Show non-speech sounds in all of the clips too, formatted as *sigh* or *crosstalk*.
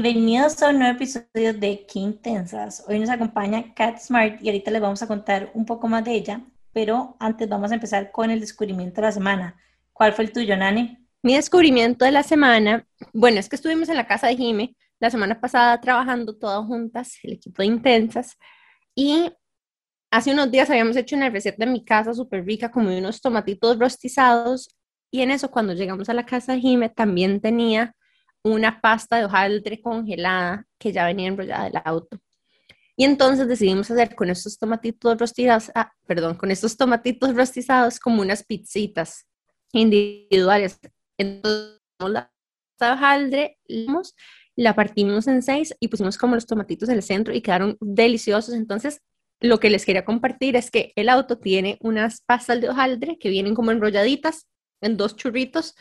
Bienvenidos a un nuevo episodio de Quintensas. Hoy nos acompaña Kat Smart y ahorita les vamos a contar un poco más de ella, pero antes vamos a empezar con el descubrimiento de la semana. ¿Cuál fue el tuyo, Nani? Mi descubrimiento de la semana, bueno, es que estuvimos en la casa de Jime la semana pasada trabajando todas juntas, el equipo de Intensas, y hace unos días habíamos hecho una receta en mi casa súper rica, como unos tomatitos rostizados, y en eso cuando llegamos a la casa de Jime también tenía una pasta de hojaldre congelada que ya venía enrollada del auto. Y entonces decidimos hacer con estos tomatitos rostizados, ah, perdón, con estos tomatitos rostizados como unas pizzitas individuales. Entonces, la pasta de hojaldre, la partimos en seis y pusimos como los tomatitos en el centro y quedaron deliciosos. Entonces, lo que les quería compartir es que el auto tiene unas pastas de hojaldre que vienen como enrolladitas en dos churritos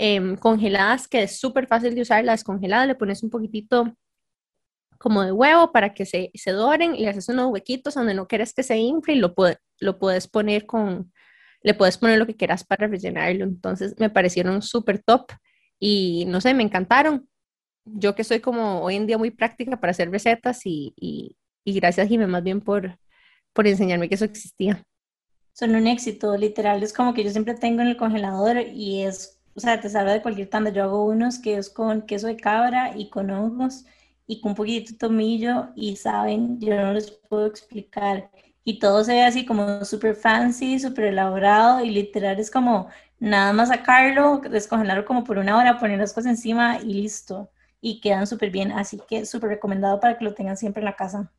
Em, congeladas, que es súper fácil de usar, la descongelada, le pones un poquitito como de huevo para que se, se doren y le haces unos huequitos donde no quieres que se infle y lo, lo puedes poner con, le puedes poner lo que quieras para rellenarlo. Entonces me parecieron súper top y no sé, me encantaron. Yo que soy como hoy en día muy práctica para hacer recetas y, y, y gracias Jimé más bien por, por enseñarme que eso existía. Son un éxito, literal. Es como que yo siempre tengo en el congelador y es o sea, te salva de cualquier tanda. Yo hago unos que es con queso de cabra y con hongos y con un poquitito de tomillo y saben, yo no les puedo explicar. Y todo se ve así como súper fancy, súper elaborado y literal es como nada más sacarlo, descongelarlo como por una hora, poner las cosas encima y listo. Y quedan súper bien, así que súper recomendado para que lo tengan siempre en la casa.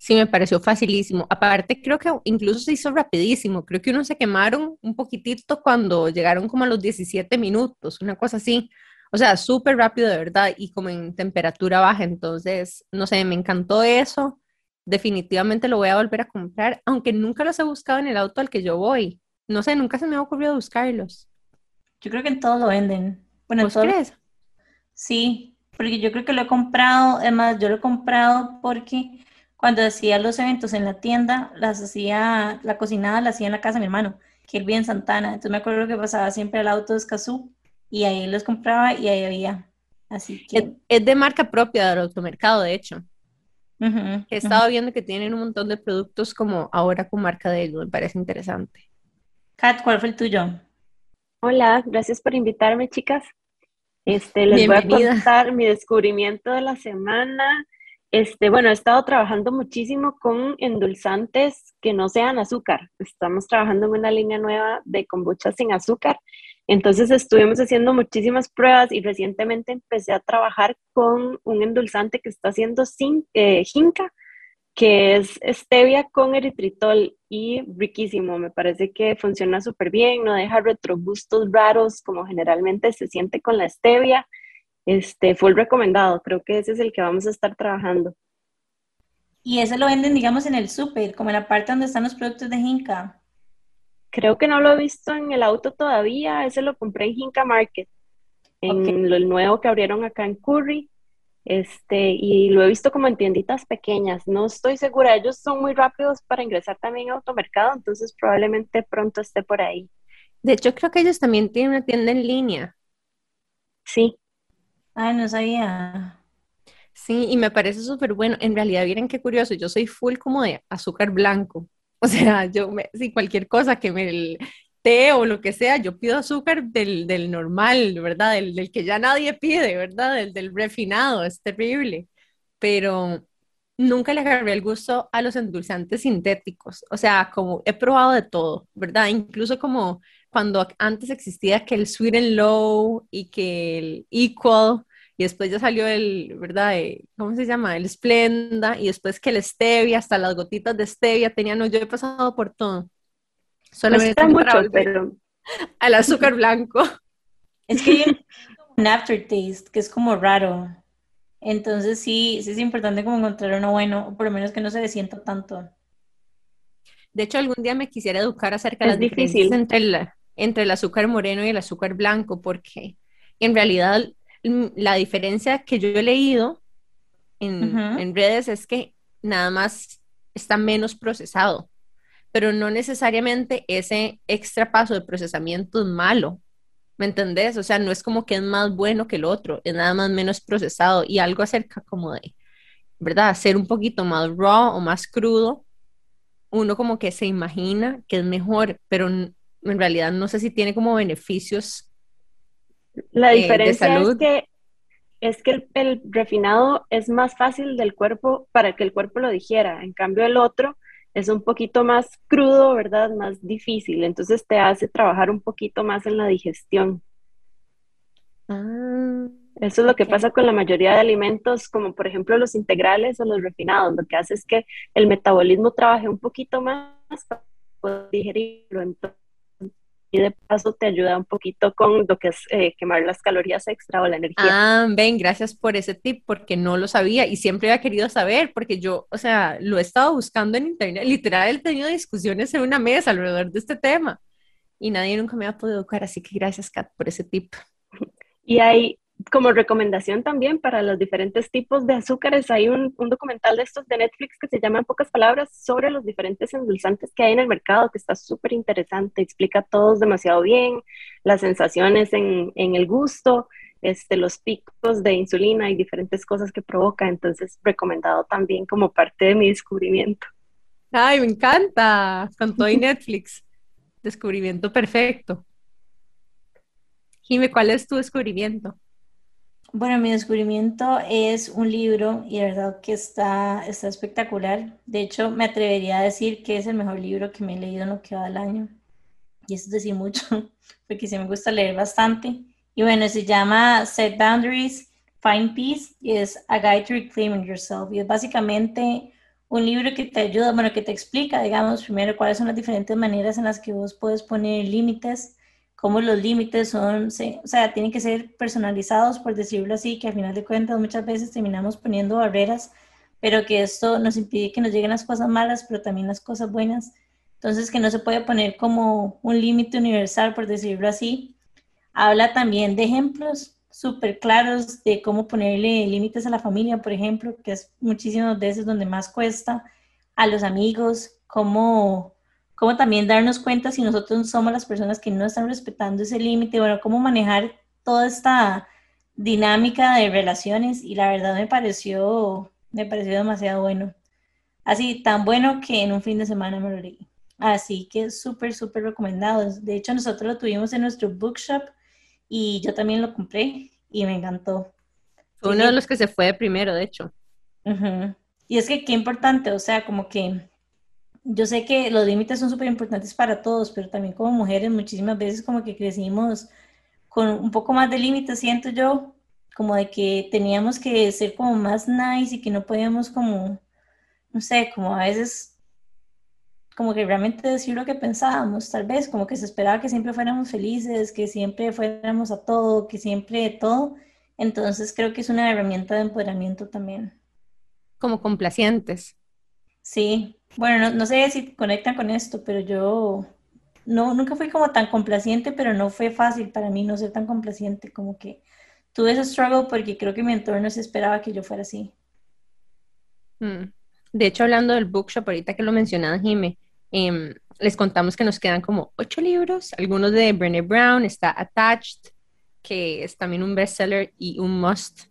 Sí, me pareció facilísimo. Aparte, creo que incluso se hizo rapidísimo. Creo que uno se quemaron un poquitito cuando llegaron como a los 17 minutos, una cosa así. O sea, súper rápido de verdad y como en temperatura baja. Entonces, no sé, me encantó eso. Definitivamente lo voy a volver a comprar, aunque nunca los he buscado en el auto al que yo voy. No sé, nunca se me ha ocurrido buscarlos. Yo creo que en todo lo venden. Bueno, ¿Vos crees? Sí, porque yo creo que lo he comprado, además yo lo he comprado porque cuando hacía los eventos en la tienda, las hacía, la cocinada la hacía en la casa de mi hermano, que él vive en Santana. Entonces me acuerdo que pasaba siempre al auto de Escazú y ahí los compraba y ahí había. Así que... Es, de marca propia del automercado, de hecho. He estado viendo que tienen un montón de productos como ahora con marca de ellos, me parece interesante. Kat, ¿cuál fue el tuyo? Hola, gracias por invitarme, chicas. Este, les voy a contar mi descubrimiento de la semana. Este, bueno, he estado trabajando muchísimo con endulzantes que no sean azúcar. Estamos trabajando en una línea nueva de kombucha sin azúcar. Entonces estuvimos haciendo muchísimas pruebas y recientemente empecé a trabajar con un endulzante que está haciendo sin eh, que es stevia con eritritol y riquísimo. Me parece que funciona súper bien, no deja retrogustos raros como generalmente se siente con la stevia este, full recomendado. Creo que ese es el que vamos a estar trabajando. Y ese lo venden, digamos, en el súper, como en la parte donde están los productos de Jinka. Creo que no lo he visto en el auto todavía. Ese lo compré en Jinka Market, en lo nuevo que abrieron acá en Curry. Este, y lo he visto como en tienditas pequeñas. No estoy segura, ellos son muy rápidos para ingresar también a automercado, entonces probablemente pronto esté por ahí. De hecho, creo que ellos también tienen una tienda en línea. Sí, No sabía. Sí, y me parece súper bueno. En realidad, miren qué curioso, yo soy full como de azúcar blanco. *laughs* O sea, yo, me, si cualquier cosa que me el té o lo que sea, yo pido azúcar del, del normal, ¿verdad? Del, del, que ya nadie pide, ¿verdad? Del, del refinado, es terrible. Pero nunca le agarré el gusto a los endulzantes sintéticos. O sea, como he probado de todo, ¿verdad? Incluso como cuando antes existía que el Sweet and Low y que el Equal, y después ya salió el, ¿verdad? ¿Cómo se llama? El Splenda, y después que el Stevia, hasta las gotitas de Stevia tenían, no, yo he pasado por todo. Solamente mucho, pero... *laughs* al azúcar blanco. *laughs* Es que hay un aftertaste que es como raro. Entonces sí, sí es importante como encontrar uno bueno, o por lo menos que no se le sienta tanto. De hecho, algún día me quisiera educar acerca de las diferencias entre el, entre el azúcar moreno y el azúcar blanco, porque en realidad la diferencia que yo he leído en, redes es que nada más está menos procesado, pero no necesariamente ese extra paso de procesamiento es malo, ¿Me entendés? O sea, no es como que es más bueno que el otro, es nada más menos procesado y algo acerca como de, ¿verdad? Ser un poquito más raw o más crudo, uno como que se imagina que es mejor, pero en realidad no sé si tiene como beneficios. La eh, diferencia es que es que el, refinado es más fácil del cuerpo para que el cuerpo lo digiera. En cambio, el otro es un poquito más crudo, ¿verdad? Más difícil. Entonces te hace trabajar un poquito más en la digestión. Ah, Eso es lo que pasa con la mayoría de alimentos, como por ejemplo los integrales o los refinados. Lo que hace es que el metabolismo trabaje un poquito más para poder digerirlo. Entonces, y de paso te ayuda un poquito con lo que es eh, quemar las calorías extra o la energía. Ah, ven, gracias por ese tip, porque no lo sabía y siempre había querido saber, porque yo, o sea, lo he estado buscando en internet, literal, he tenido discusiones en una mesa alrededor de este tema y nadie nunca me ha podido educar, así que gracias, Kat, por ese tip. *laughs* Y hay como recomendación también para los diferentes tipos de azúcares, hay un, documental de estos de Netflix que se llama En pocas palabras sobre los diferentes endulzantes que hay en el mercado, que está súper interesante, explica todos demasiado bien, las sensaciones en, el gusto, este, los picos de insulina y diferentes cosas que provoca, entonces recomendado también como parte de mi descubrimiento. Ay, me encanta, con todo y Netflix, descubrimiento perfecto. Jime, ¿cuál es tu descubrimiento? Bueno, mi descubrimiento es un libro y de verdad que está, está espectacular. De hecho, me atrevería a decir que es el mejor libro que me he leído en lo que va del año. Y eso es decir mucho, *laughs* porque sí me gusta leer bastante. Y bueno, se llama Set Boundaries, Find Peace y es A Guide to Reclaiming Yourself. Y es básicamente un libro que te ayuda, bueno, que te explica, digamos, primero cuáles son las diferentes maneras en las que vos puedes poner límites cómo los límites son, o sea, tienen que ser personalizados, por decirlo así, que al final de cuentas muchas veces terminamos poniendo barreras, pero que esto nos impide que nos lleguen las cosas malas, pero también las cosas buenas. Entonces, que no se puede poner como un límite universal, por decirlo así. Habla también de ejemplos súper claros de cómo ponerle límites a la familia, por ejemplo, que es muchísimas veces donde más cuesta, a los amigos, cómo cómo también darnos cuenta si nosotros somos las personas que no están respetando ese límite, bueno, cómo manejar toda esta dinámica de relaciones y la verdad me pareció, me pareció demasiado bueno. Así, tan bueno que en un fin de semana me lo leí. Así que súper, súper recomendado. De hecho, nosotros lo tuvimos en nuestro bookshop y yo también lo compré y me encantó. Fue uno de los que se fue primero, de hecho. Y es que qué importante, o sea, como que yo sé que los límites son súper importantes para todos, pero también como mujeres muchísimas veces como que crecimos con un poco más de límites, siento yo, como de que teníamos que ser como más nice y que no podíamos como, no sé, como a veces como que realmente decir lo que pensábamos, tal vez, como que se esperaba que siempre fuéramos felices, que siempre fuéramos a todo, que siempre todo. Entonces creo que es una herramienta de empoderamiento también. Como complacientes. Sí, bueno, no, sé si conectan con esto, pero yo no, nunca fui como tan complaciente, pero no fue fácil para mí no ser tan complaciente, como que tuve ese struggle porque creo que mi entorno se esperaba que yo fuera así. Mm. De hecho, hablando del bookshop, ahorita que lo mencionaba Jime, em, les contamos que nos quedan como ocho libros, algunos de Brené Brown, está Attached, que es también un bestseller y un must.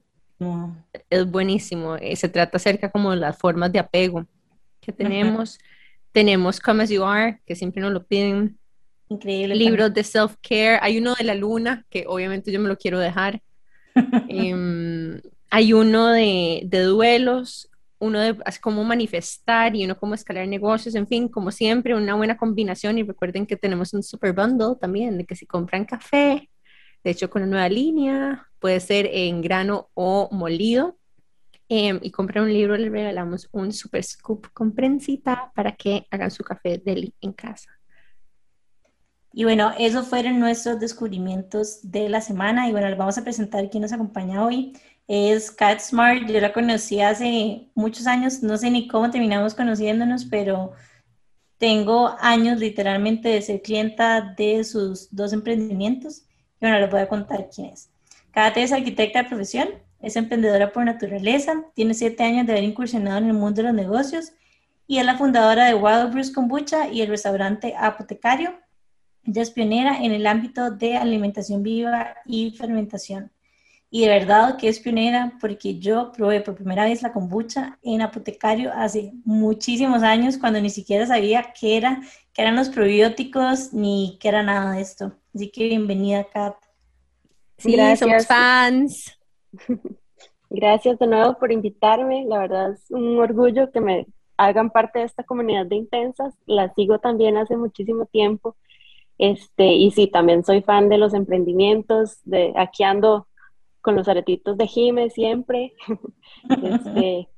Es buenísimo, eh, se trata acerca como de las formas de apego que tenemos. Tenemos Come As You Are, que siempre nos lo piden. Increíble. Libros de self-care. Hay uno de la luna, que obviamente yo me lo quiero dejar. *laughs* Em, hay uno de, de, duelos, uno de cómo manifestar y uno cómo escalar negocios, en fin, como siempre, una buena combinación. Y recuerden que tenemos un super bundle también, de que si compran café, de hecho con una nueva línea, puede ser en grano o molido, Em, y compré un libro, le regalamos un super scoop con prensita para que hagan su café deli en casa. Y bueno, esos fueron nuestros descubrimientos de la semana. Y bueno, les vamos a presentar quién nos acompaña hoy. Es Cat Smart. Yo la conocí hace muchos años. No sé ni cómo terminamos conociéndonos, pero tengo años literalmente de ser clienta de sus dos emprendimientos. Y bueno, les voy a contar quién es. Kat es arquitecta de profesión, es emprendedora por naturaleza, tiene siete años de haber incursionado en el mundo de los negocios y es la fundadora de Wild Bruce Kombucha y el restaurante Apotecario. Ella es pionera en el ámbito de alimentación viva y fermentación. Y de verdad que es pionera porque yo probé por primera vez la kombucha en apotecario hace muchísimos años cuando ni siquiera sabía qué era, qué eran los probióticos ni qué era nada de esto. Así que bienvenida, Kat. Sí, somos fans. *laughs* Gracias de nuevo por invitarme. La verdad es un orgullo que me hagan parte de esta comunidad de intensas. La sigo también hace muchísimo tiempo. Este, y sí, también soy fan de los emprendimientos, de aquí ando con los aretitos de Jime siempre. *laughs* este,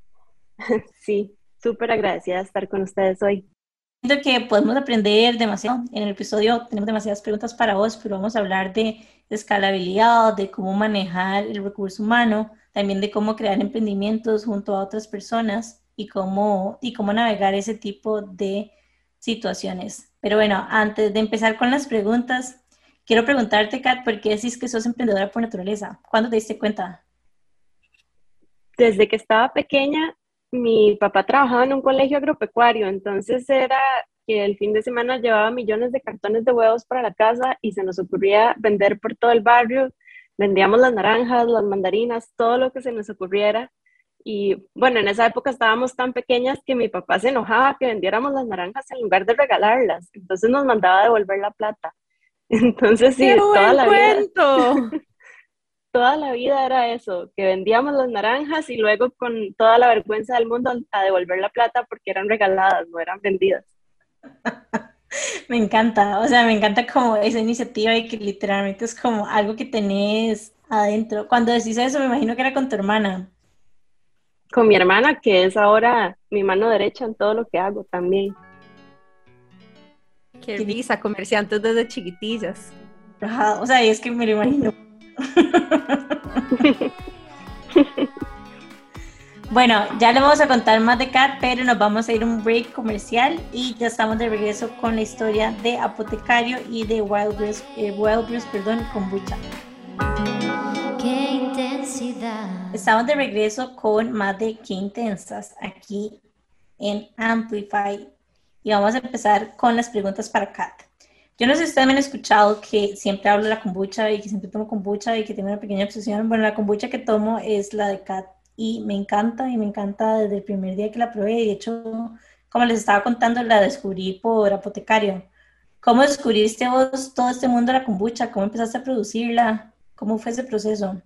*laughs* sí, súper agradecida de estar con ustedes hoy. Siento que podemos aprender demasiado. En el episodio tenemos demasiadas preguntas para vos, pero vamos a hablar de escalabilidad, de cómo manejar el recurso humano, también de cómo crear emprendimientos junto a otras personas y cómo, y cómo navegar ese tipo de situaciones. Pero bueno, antes de empezar con las preguntas, Quiero preguntarte, Kat, ¿por qué decís que sos emprendedora por naturaleza? ¿Cuándo te diste cuenta? Desde que estaba pequeña, mi papá trabajaba en un colegio agropecuario, entonces era que el fin de semana llevaba millones de cartones de huevos para la casa y se nos ocurría vender por todo el barrio. Vendíamos las naranjas, las mandarinas, todo lo que se nos ocurriera. Y bueno, en esa época estábamos tan pequeñas que mi papá se enojaba que vendiéramos las naranjas en lugar de regalarlas. Entonces nos mandaba a devolver la plata. *laughs* Entonces sí, toda la vida. *laughs* toda la vida era eso, que vendíamos las naranjas y luego con toda la vergüenza del mundo a devolver la plata porque eran regaladas, no eran vendidas. *laughs* me encanta, o sea, me encanta como esa iniciativa y que literalmente es como algo que tenés adentro. Cuando decís eso, me imagino que era con tu hermana. Con mi hermana, que es ahora mi mano derecha en todo lo que hago también. Qué risa, comerciantes desde chiquitillas. o sea, es que me lo imagino. *laughs* bueno, ya le vamos a contar más de Kat, pero nos vamos a ir a un break comercial y ya estamos de regreso con la historia de Apotecario y de Wild Brews, eh, Wild perdón, kombucha. Qué intensidad. Estamos de regreso con más de Qué Intensas aquí en Amplify y vamos a empezar con las preguntas para Kat. Yo no sé si ustedes me han escuchado que siempre hablo de la kombucha y que siempre tomo kombucha y que tengo una pequeña obsesión. Bueno, la kombucha que tomo es la de Kat y me encanta y me encanta desde el primer día que la probé. De hecho, como les estaba contando, la descubrí por apotecario. ¿Cómo descubriste vos todo este mundo de la kombucha? ¿Cómo empezaste a producirla? ¿Cómo fue ese proceso?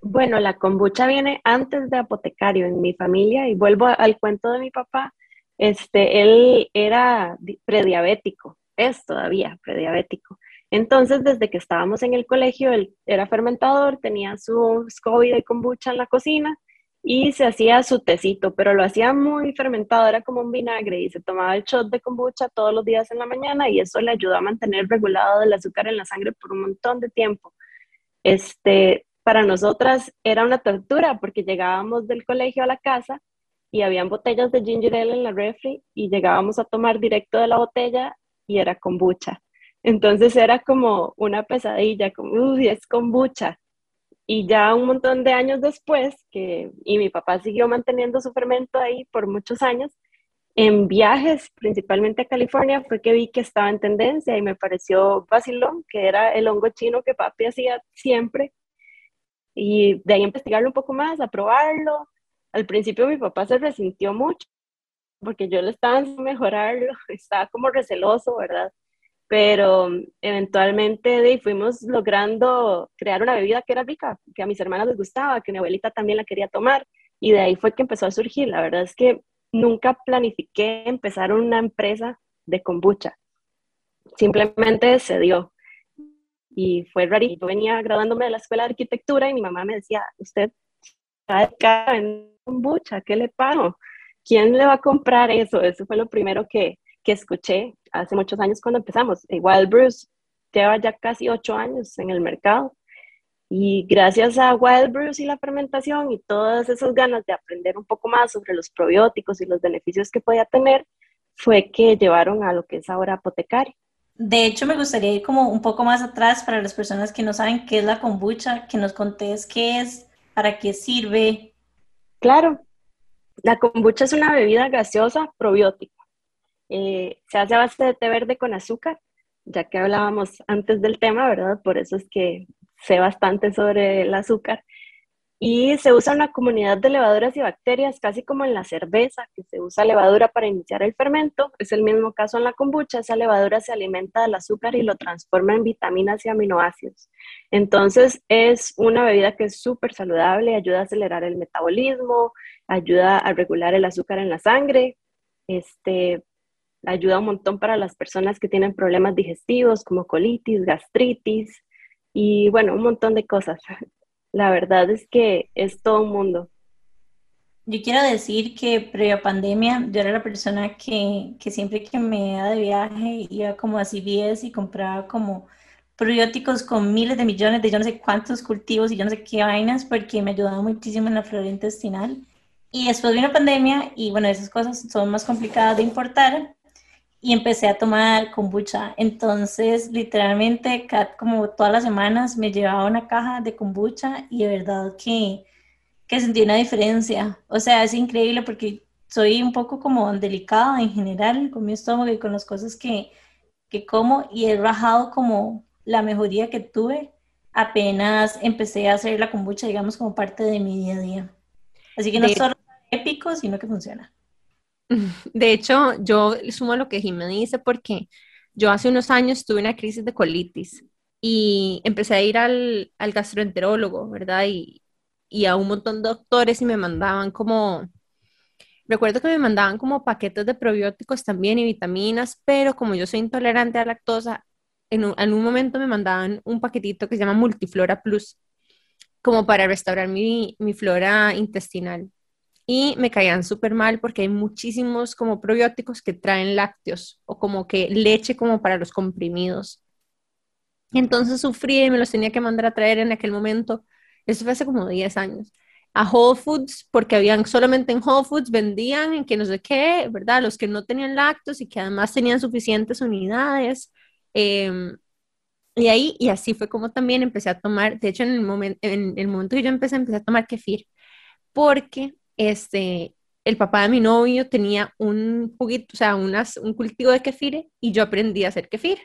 Bueno, la kombucha viene antes de apotecario en mi familia y vuelvo al cuento de mi papá este, él era prediabético, es todavía prediabético. Entonces, desde que estábamos en el colegio, él era fermentador, tenía su SCOBY de kombucha en la cocina y se hacía su tecito, pero lo hacía muy fermentado, era como un vinagre y se tomaba el shot de kombucha todos los días en la mañana y eso le ayudó a mantener regulado el azúcar en la sangre por un montón de tiempo. Este, para nosotras era una tortura porque llegábamos del colegio a la casa y habían botellas de ginger ale en la refri y llegábamos a tomar directo de la botella y era kombucha. Entonces era como una pesadilla, como, uy, es kombucha. Y ya un montón de años después, que, y mi papá siguió manteniendo su fermento ahí por muchos años, en viajes, principalmente a California, fue que vi que estaba en tendencia y me pareció vacilón, que era el hongo chino que papi hacía siempre. Y de ahí investigarlo un poco más, a probarlo, al principio mi papá se resintió mucho porque yo le estaba mejorarlo, *laughs* estaba como receloso, ¿verdad? Pero eventualmente fuimos logrando crear una bebida que era rica, que a mis hermanas les gustaba, que mi abuelita también la quería tomar, y de ahí fue que empezó a surgir. La verdad es que nunca planifiqué empezar una empresa de kombucha, simplemente se dio. Y fue rarito. Yo venía graduándome de la escuela de arquitectura y mi mamá me decía, usted está en kombucha, ¿qué le pago? ¿Quién le va a comprar eso? Eso fue lo primero que, que escuché hace muchos años cuando empezamos. Wild Bruce lleva ya casi ocho años en el mercado y gracias a Wild Bruce y la fermentación y todas esas ganas de aprender un poco más sobre los probióticos y los beneficios que podía tener, fue que llevaron a lo que es ahora apotecario. De hecho, me gustaría ir como un poco más atrás para las personas que no saben qué es la kombucha, que nos contés qué es, para qué sirve, Claro, la kombucha es una bebida gaseosa probiótica. Eh, se hace a base de té verde con azúcar ya que hablábamos antes del tema, ¿verdad? Por eso es que sé bastante sobre el azúcar. Y se usa una comunidad de levaduras y bacterias, casi como en la cerveza, que se usa levadura para iniciar el fermento. Es el mismo caso en la kombucha. Esa levadura se alimenta del azúcar y lo transforma en vitaminas y aminoácidos. Entonces, es una bebida que es súper saludable, ayuda a acelerar el metabolismo, ayuda a regular el azúcar en la sangre, este, ayuda un montón para las personas que tienen problemas digestivos como colitis, gastritis y bueno, un montón de cosas. *laughs* La verdad es que es todo un mundo. Yo quiero decir que previa pandemia yo era la persona que, que siempre que me iba de viaje iba como a CVS y compraba como probióticos con miles de millones de yo no sé cuántos cultivos y yo no sé qué vainas porque me ayudaba muchísimo en la flora intestinal. Y después vino pandemia y bueno, esas cosas son más complicadas de importar y empecé a tomar kombucha. Entonces, literalmente, como todas las semanas me llevaba una caja de kombucha y de verdad que, que sentí una diferencia. O sea, es increíble porque soy un poco como delicada en general con mi estómago y con las cosas que, que como y he bajado como la mejoría que tuve apenas empecé a hacer la kombucha, digamos, como parte de mi día a día. Así que no es solo épico, sino que funciona. *laughs* De hecho, yo sumo lo que Jimmy dice porque yo hace unos años tuve una crisis de colitis y empecé a ir al, gastroenterólogo, ¿verdad? Y, y a un montón de doctores y me mandaban como, recuerdo que me mandaban como paquetes de probióticos también y vitaminas, pero como yo soy intolerante a lactosa, en un, en un momento me mandaban un paquetito que se llama Multiflora Plus, como para restaurar mi flora intestinal y me caían súper mal porque hay muchísimos como probióticos que traen lácteos o como que leche como para los comprimidos. Entonces sufrí y me los tenía que mandar a traer en aquel momento. Eso fue hace como 10 años. A Whole Foods, porque habían solamente en Whole Foods vendían en que no sé qué, ¿verdad? Los que no tenían lácteos y que además tenían suficientes unidades. Em, y ahí, y así fue como también empecé a tomar, de hecho en el, momento en el momento que yo empecé, empecé a tomar kefir, porque este, el papá de mi novio tenía un juguito, o sea, unas, un cultivo de kefir y yo aprendí a hacer kefir.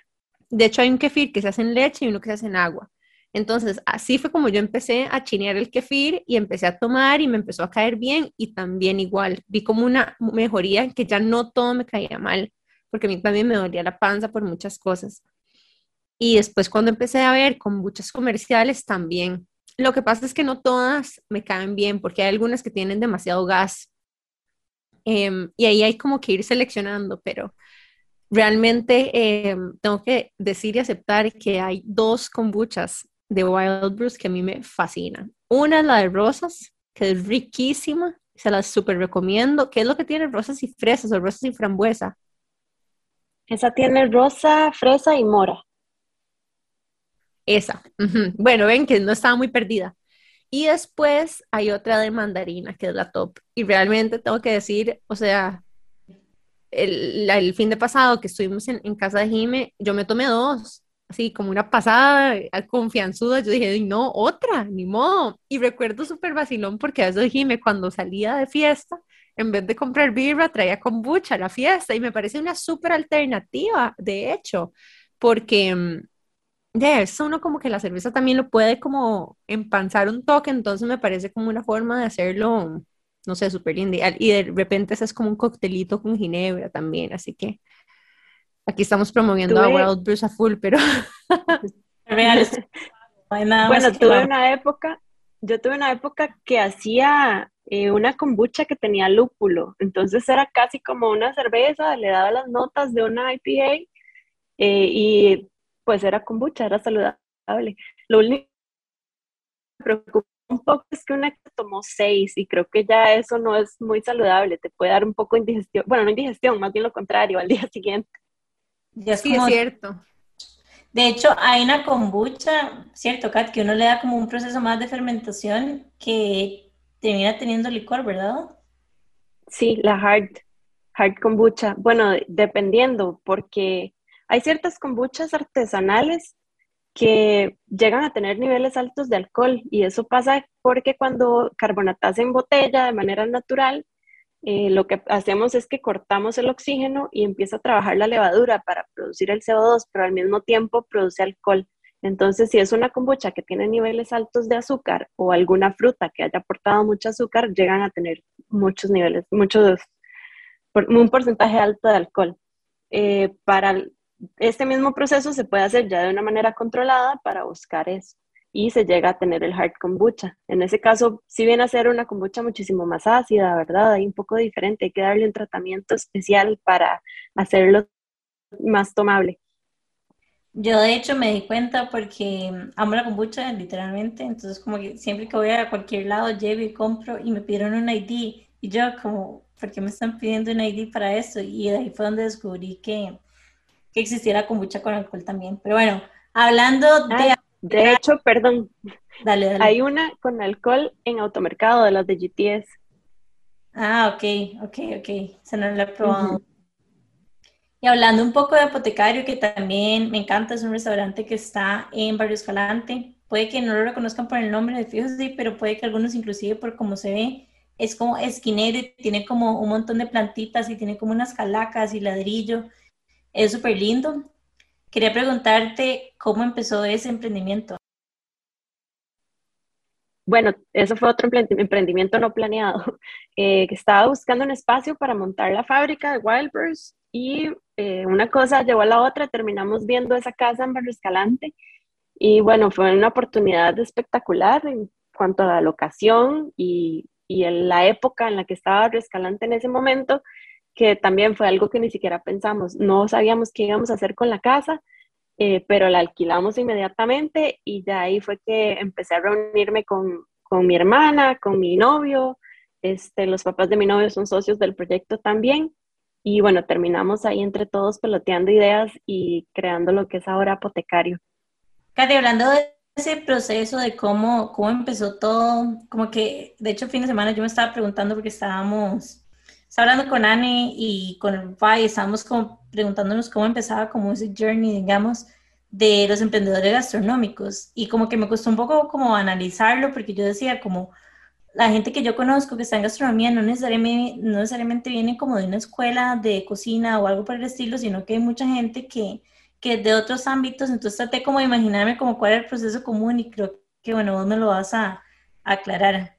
De hecho, hay un kefir que se hace en leche y uno que se hace en agua. Entonces, así fue como yo empecé a chinear el kefir y empecé a tomar y me empezó a caer bien y también igual. Vi como una mejoría que ya no todo me caía mal, porque a mí también me dolía la panza por muchas cosas. Y después cuando empecé a ver con muchas comerciales también, lo que pasa es que no todas me caen bien porque hay algunas que tienen demasiado gas. Em, y ahí hay como que ir seleccionando, pero realmente em, tengo que decir y aceptar que hay dos kombuchas de Wild Brews que a mí me fascinan. Una es la de rosas, que es riquísima, se las súper recomiendo. ¿Qué es lo que tiene rosas y fresas o rosas y frambuesa? Esa tiene rosa, fresa y mora. Esa. Bueno, ven que no estaba muy perdida. Y después hay otra de mandarina, que es la top. Y realmente tengo que decir, o sea, el, fin de pasado que estuvimos en, casa de Jime, yo me tomé dos, así como una pasada confianzuda. Yo dije, no, otra, ni modo. Y recuerdo súper vacilón porque a veces Jime, cuando salía de fiesta, en vez de comprar birra, traía kombucha a la fiesta. Y me parece una súper alternativa, de hecho, porque mm, de eso uno como que la cerveza también lo puede como empanzar un toque, entonces me parece como una forma de hacerlo, no sé, súper ideal. Y de repente es como un coctelito con ginebra también, así que aquí estamos promoviendo a Wild Brews a full, pero... *laughs* bueno, tuve una época, yo tuve una época que hacía eh, una kombucha que tenía lúpulo, entonces era casi como una cerveza, le daba las notas de una IPA eh, y pues era kombucha, era saludable. Lo único que me preocupa un poco es que una tomó seis y creo que ya eso no es muy saludable, te puede dar un poco de indigestión, bueno, no indigestión, más bien lo contrario, al día *laughs* siguiente. Ya sí, es cierto. De hecho, hay una kombucha, ¿cierto, Kat? Que uno le da como un proceso más de fermentación que termina teniendo licor, ¿verdad? Sí, la hard, hard kombucha. Bueno, dependiendo, porque hay ciertas kombuchas artesanales que llegan a tener niveles altos de alcohol y eso pasa porque cuando carbonatas en botella de manera natural, eh, lo que hacemos es que cortamos el oxígeno y empieza a trabajar la levadura para producir el CO2, pero al mismo tiempo produce alcohol. Entonces, si es una kombucha que tiene niveles altos de azúcar o alguna fruta que haya aportado mucho azúcar, llegan a tener muchos niveles, muchos, un porcentaje alto de alcohol. Eh, para este mismo proceso se puede hacer ya de una manera controlada para buscar eso y se llega a tener el hard kombucha. En ese caso, si viene a ser una kombucha muchísimo más ácida, ¿verdad? Hay un poco diferente, hay que darle un tratamiento especial para hacerlo más tomable. Yo de hecho me di cuenta porque amo la kombucha literalmente, entonces como que siempre que voy a cualquier lado llevo y compro y me pidieron un ID y yo como, ¿por qué me están pidiendo un ID para eso? Y ahí fue donde descubrí que, que existiera kombucha con alcohol también. Pero bueno, hablando de... Ah, de hecho, perdón, dale, dale. hay una con alcohol en automercado de las de GTS. Ah, ok, ok, ok, se no lo he probado. Y hablando un poco de Apotecario, que también me encanta, es un restaurante que está en Barrio Escalante. Puede que no lo reconozcan por el nombre de fijo, sí, pero puede que algunos inclusive por cómo se ve, es como esquinero y tiene como un montón de plantitas y tiene como unas calacas y ladrillo. Es súper lindo. Quería preguntarte cómo empezó ese emprendimiento. Bueno, eso fue otro emprendimiento no planeado, *laughs* eh, estaba buscando un espacio para montar la fábrica de Wildburst y eh, una cosa llevó a la otra, terminamos viendo esa casa en Barrio Escalante y bueno, fue una oportunidad espectacular en cuanto a la locación y, y en la época en la que estaba Barrio Escalante en ese momento, que también fue algo que ni siquiera pensamos, no sabíamos qué íbamos a hacer con la casa, eh, pero la alquilamos inmediatamente y ya ahí fue que empecé a reunirme con, con mi hermana, con mi novio, este, los papás de mi novio son socios del proyecto también. Y bueno, terminamos ahí entre todos peloteando ideas y creando lo que es ahora Apotecario. Katy, hablando de ese proceso de cómo, cómo empezó todo, como que de hecho fin de semana yo me estaba preguntando porque estábamos, estaba hablando con Annie y con el y estábamos como preguntándonos cómo empezaba como ese journey, digamos, de los emprendedores gastronómicos y como que me costó un poco como analizarlo porque yo decía como la gente que yo conozco que está en gastronomía no necesariamente, no necesariamente viene como de una escuela de cocina o algo por el estilo, sino que hay mucha gente que, que de otros ámbitos, entonces traté como de imaginarme como cuál era el proceso común y creo que, bueno, vos me lo vas a, aclarar.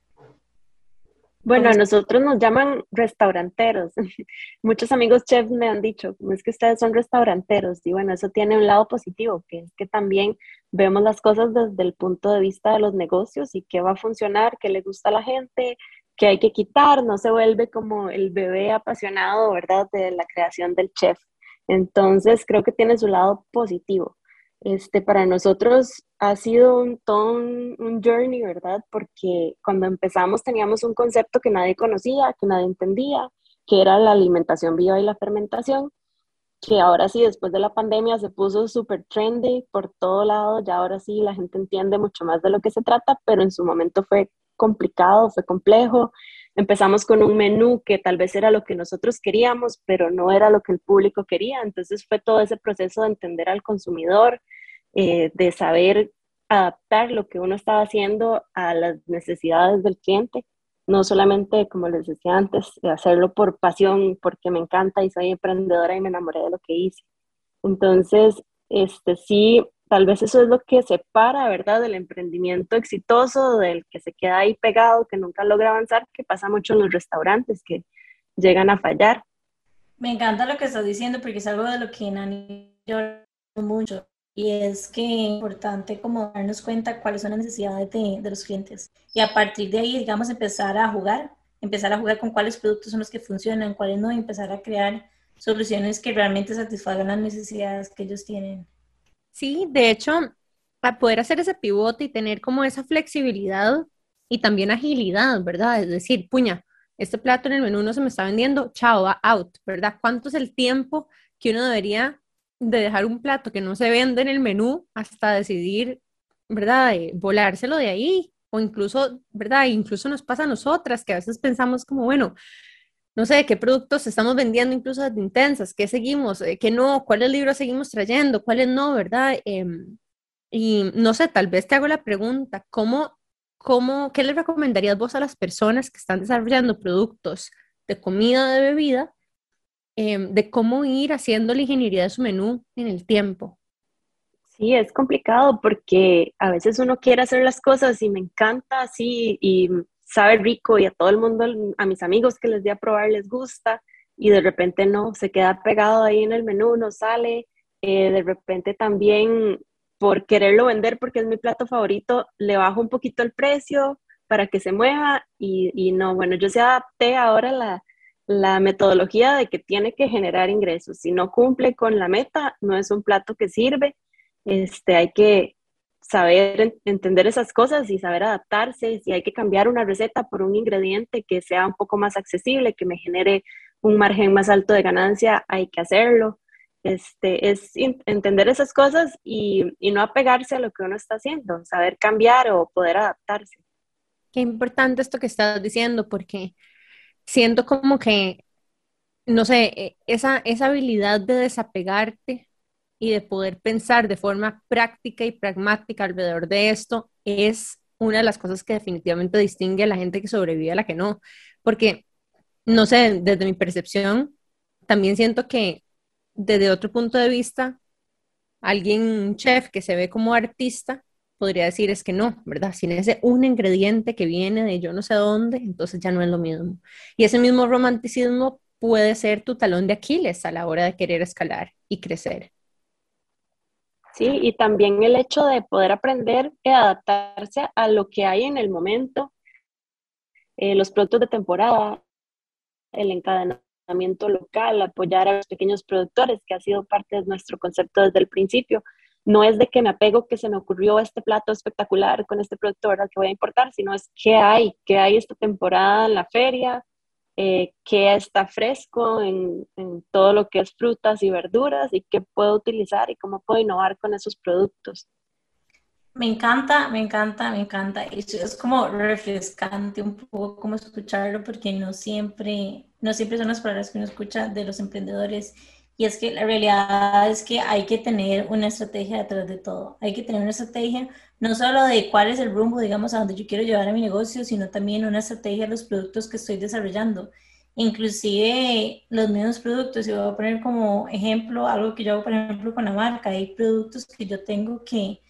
Bueno, a nosotros nos llaman restauranteros. *laughs* Muchos amigos chefs me han dicho, es que ustedes son restauranteros. Y bueno, eso tiene un lado positivo, que es que también vemos las cosas desde el punto de vista de los negocios y qué va a funcionar, qué le gusta a la gente, qué hay que quitar, no se vuelve como el bebé apasionado, ¿verdad?, de la creación del chef. Entonces, creo que tiene su lado positivo. Este, para nosotros ha sido un, todo un, journey, ¿verdad? Porque cuando empezamos teníamos un concepto que nadie conocía, que nadie entendía, que era la alimentación viva y la fermentación que ahora sí, después de la pandemia, se puso súper trendy por todo lado, ya ahora sí la gente entiende mucho más de lo que se trata, pero en su momento fue complicado, fue complejo. Empezamos con un menú que tal vez era lo que nosotros queríamos, pero no era lo que el público quería. Entonces fue todo ese proceso de entender al consumidor, eh, de saber adaptar lo que uno estaba haciendo a las necesidades del cliente no solamente, como les decía antes, de hacerlo por pasión, porque me encanta y soy emprendedora y me enamoré de lo que hice. Entonces, este sí, tal vez eso es lo que separa, ¿verdad?, del emprendimiento exitoso, del que se queda ahí pegado, que nunca logra avanzar, que pasa mucho en los restaurantes, que llegan a fallar. Me encanta lo que estás diciendo porque es algo de lo que Nani yo mucho y es que es importante como darnos cuenta cuáles son las necesidades de, de, los clientes y a partir de ahí, digamos, empezar a jugar, empezar a jugar con cuáles productos son los que funcionan, cuáles no, y empezar a crear soluciones que realmente satisfagan las necesidades que ellos tienen. Sí, de hecho, a poder hacer ese pivote y tener como esa flexibilidad y también agilidad, ¿verdad? Es decir, puña, este plato en el menú no se me está vendiendo, chao, out, ¿verdad? ¿Cuánto es el tiempo que uno debería de dejar un plato que no se vende en el menú hasta decidir, ¿verdad?, volárselo de ahí. O incluso, ¿verdad? Incluso nos pasa a nosotras que a veces pensamos como, bueno, no sé, qué productos estamos vendiendo incluso de intensas, qué seguimos, eh, qué no, cuáles libros seguimos trayendo, cuáles no, ¿verdad? Em, y no sé, tal vez te hago la pregunta, ¿cómo, cómo, qué le recomendarías vos a las personas que están desarrollando productos de comida, de bebida, em, de cómo ir haciendo la ingeniería de su menú en el tiempo. Sí, es complicado porque a veces uno quiere hacer las cosas y me encanta así y sabe rico y a todo el mundo, a mis amigos que les di a probar les gusta y de repente no, se queda pegado ahí en el menú, no sale. Eh, de repente también por quererlo vender porque es mi plato favorito, le bajo un poquito el precio para que se mueva y, y no, bueno, yo se adapté ahora la, la metodología de que tiene que generar ingresos. Si no cumple con la meta, no es un plato que sirve. Este, hay que saber entender esas cosas y saber adaptarse. Si hay que cambiar una receta por un ingrediente que sea un poco más accesible, que me genere un margen más alto de ganancia, hay que hacerlo. Este, es entender esas cosas y, y no apegarse a lo que uno está haciendo, saber cambiar o poder adaptarse. Qué importante esto que estás diciendo, porque siento como que, no sé, e, esa, esa habilidad de desapegarte y de poder pensar de forma práctica y pragmática alrededor de esto es una de las cosas que definitivamente distingue a la gente que sobrevive a la que no. Porque, no sé, desde mi percepción, también siento que desde otro punto de vista, alguien, un chef que se ve como artista, podría decir es que no, ¿verdad? Sin ese un ingrediente que viene de yo no sé dónde, entonces ya no es lo mismo. Y ese mismo romanticismo puede ser tu talón de Aquiles a la hora de querer escalar y crecer. Sí, y también el hecho de poder aprender y adaptarse a lo que hay en el momento, eh, los productos de temporada, el encadenamiento local, apoyar a los pequeños productores, que ha sido parte de nuestro concepto desde el principio no es de que me apego que se me ocurrió este plato espectacular con este productor al que voy a importar, sino es qué hay, qué hay esta temporada en la feria, eh, qué está fresco en, todo lo que es frutas y verduras y qué puedo utilizar y cómo puedo innovar con esos productos. Me encanta, me encanta, me encanta. es como refrescante un poco como escucharlo porque no siempre, no siempre son las palabras que uno escucha de los emprendedores y es que la realidad es que hay que tener una estrategia detrás de todo. Hay que tener una estrategia no solo de cuál es el rumbo, digamos, a donde yo quiero llevar a mi negocio, sino también una estrategia de los productos que estoy desarrollando. Inclusive los mismos productos, y voy a poner como ejemplo algo que yo hago, por ejemplo, con la marca. Hay productos que yo tengo que,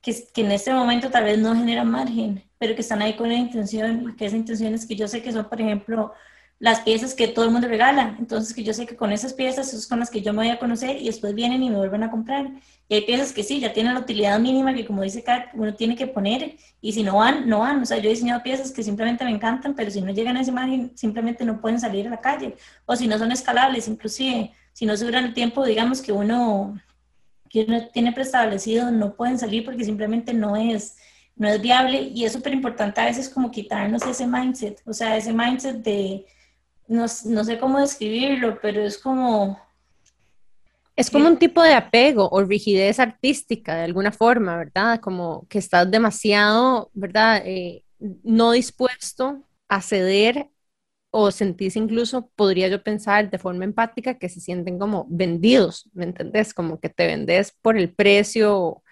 que, que en este momento tal vez no generan margen, pero que están ahí con una intención, que esa intención es que yo sé que son, por ejemplo, las piezas que todo el mundo regala. Entonces, que yo sé que con esas piezas son con las que yo me voy a conocer y después vienen y me vuelven a comprar. Y hay piezas que sí, ya tienen la utilidad mínima que, como dice Kat, uno tiene que poner y si no van, no van. O sea, yo he diseñado piezas que simplemente me encantan, pero si no llegan a esa imagen, simplemente no pueden salir a la calle. O si no son escalables, inclusive, si no se duran el tiempo, digamos que uno, que uno tiene preestablecido, no pueden salir porque simplemente no es no es viable y es súper importante a veces como quitarnos ese mindset, o sea, ese mindset de, no, sé cómo describirlo, pero es como... Es como un tipo de apego o rigidez artística de alguna forma, ¿verdad? Como que estás demasiado, ¿verdad? Eh, no dispuesto a ceder o sentís incluso, podría yo pensar de forma empática, que se sienten como vendidos, ¿me entendés? Como que te vendes por el precio,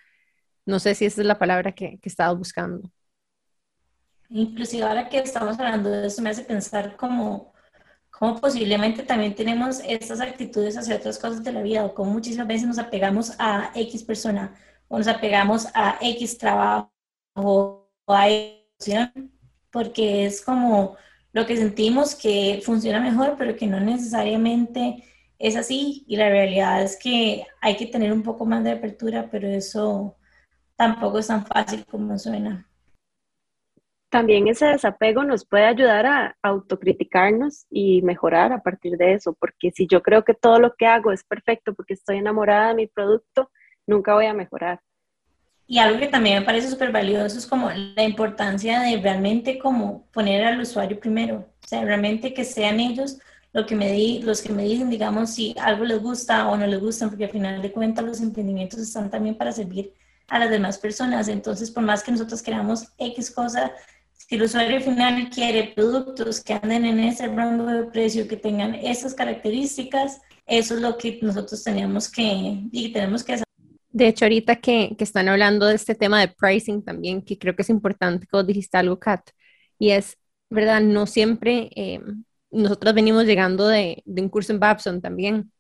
no sé si esa es la palabra que, que estaba buscando. Inclusive ahora que estamos hablando de eso me hace pensar como como posiblemente también tenemos estas actitudes hacia otras cosas de la vida, o como muchísimas veces nos apegamos a X persona, o nos apegamos a X trabajo, o a emoción, porque es como lo que sentimos que funciona mejor, pero que no necesariamente es así. Y la realidad es que hay que tener un poco más de apertura, pero eso tampoco es tan fácil como suena también ese desapego nos puede ayudar a autocriticarnos y mejorar a partir de eso, porque si yo creo que todo lo que hago es perfecto porque estoy enamorada de mi producto, nunca voy a mejorar. Y algo que también me parece súper valioso es como la importancia de realmente como poner al usuario primero, o sea, realmente que sean ellos lo que me di, los que me dicen, digamos, si algo les gusta o no les gusta, porque al final de cuentas los emprendimientos están también para servir a las demás personas. Entonces, por más que nosotros queramos X cosa, si el usuario final quiere productos que anden en ese rango de precio, que tengan esas características, eso es lo que nosotros tenemos que y tenemos que hacer. De hecho, ahorita que, que, están hablando de este tema de pricing también, que creo que es importante, como dijiste algo, Kat, y es, ¿verdad? No siempre, eh, nosotros venimos llegando de, de un curso en Babson también.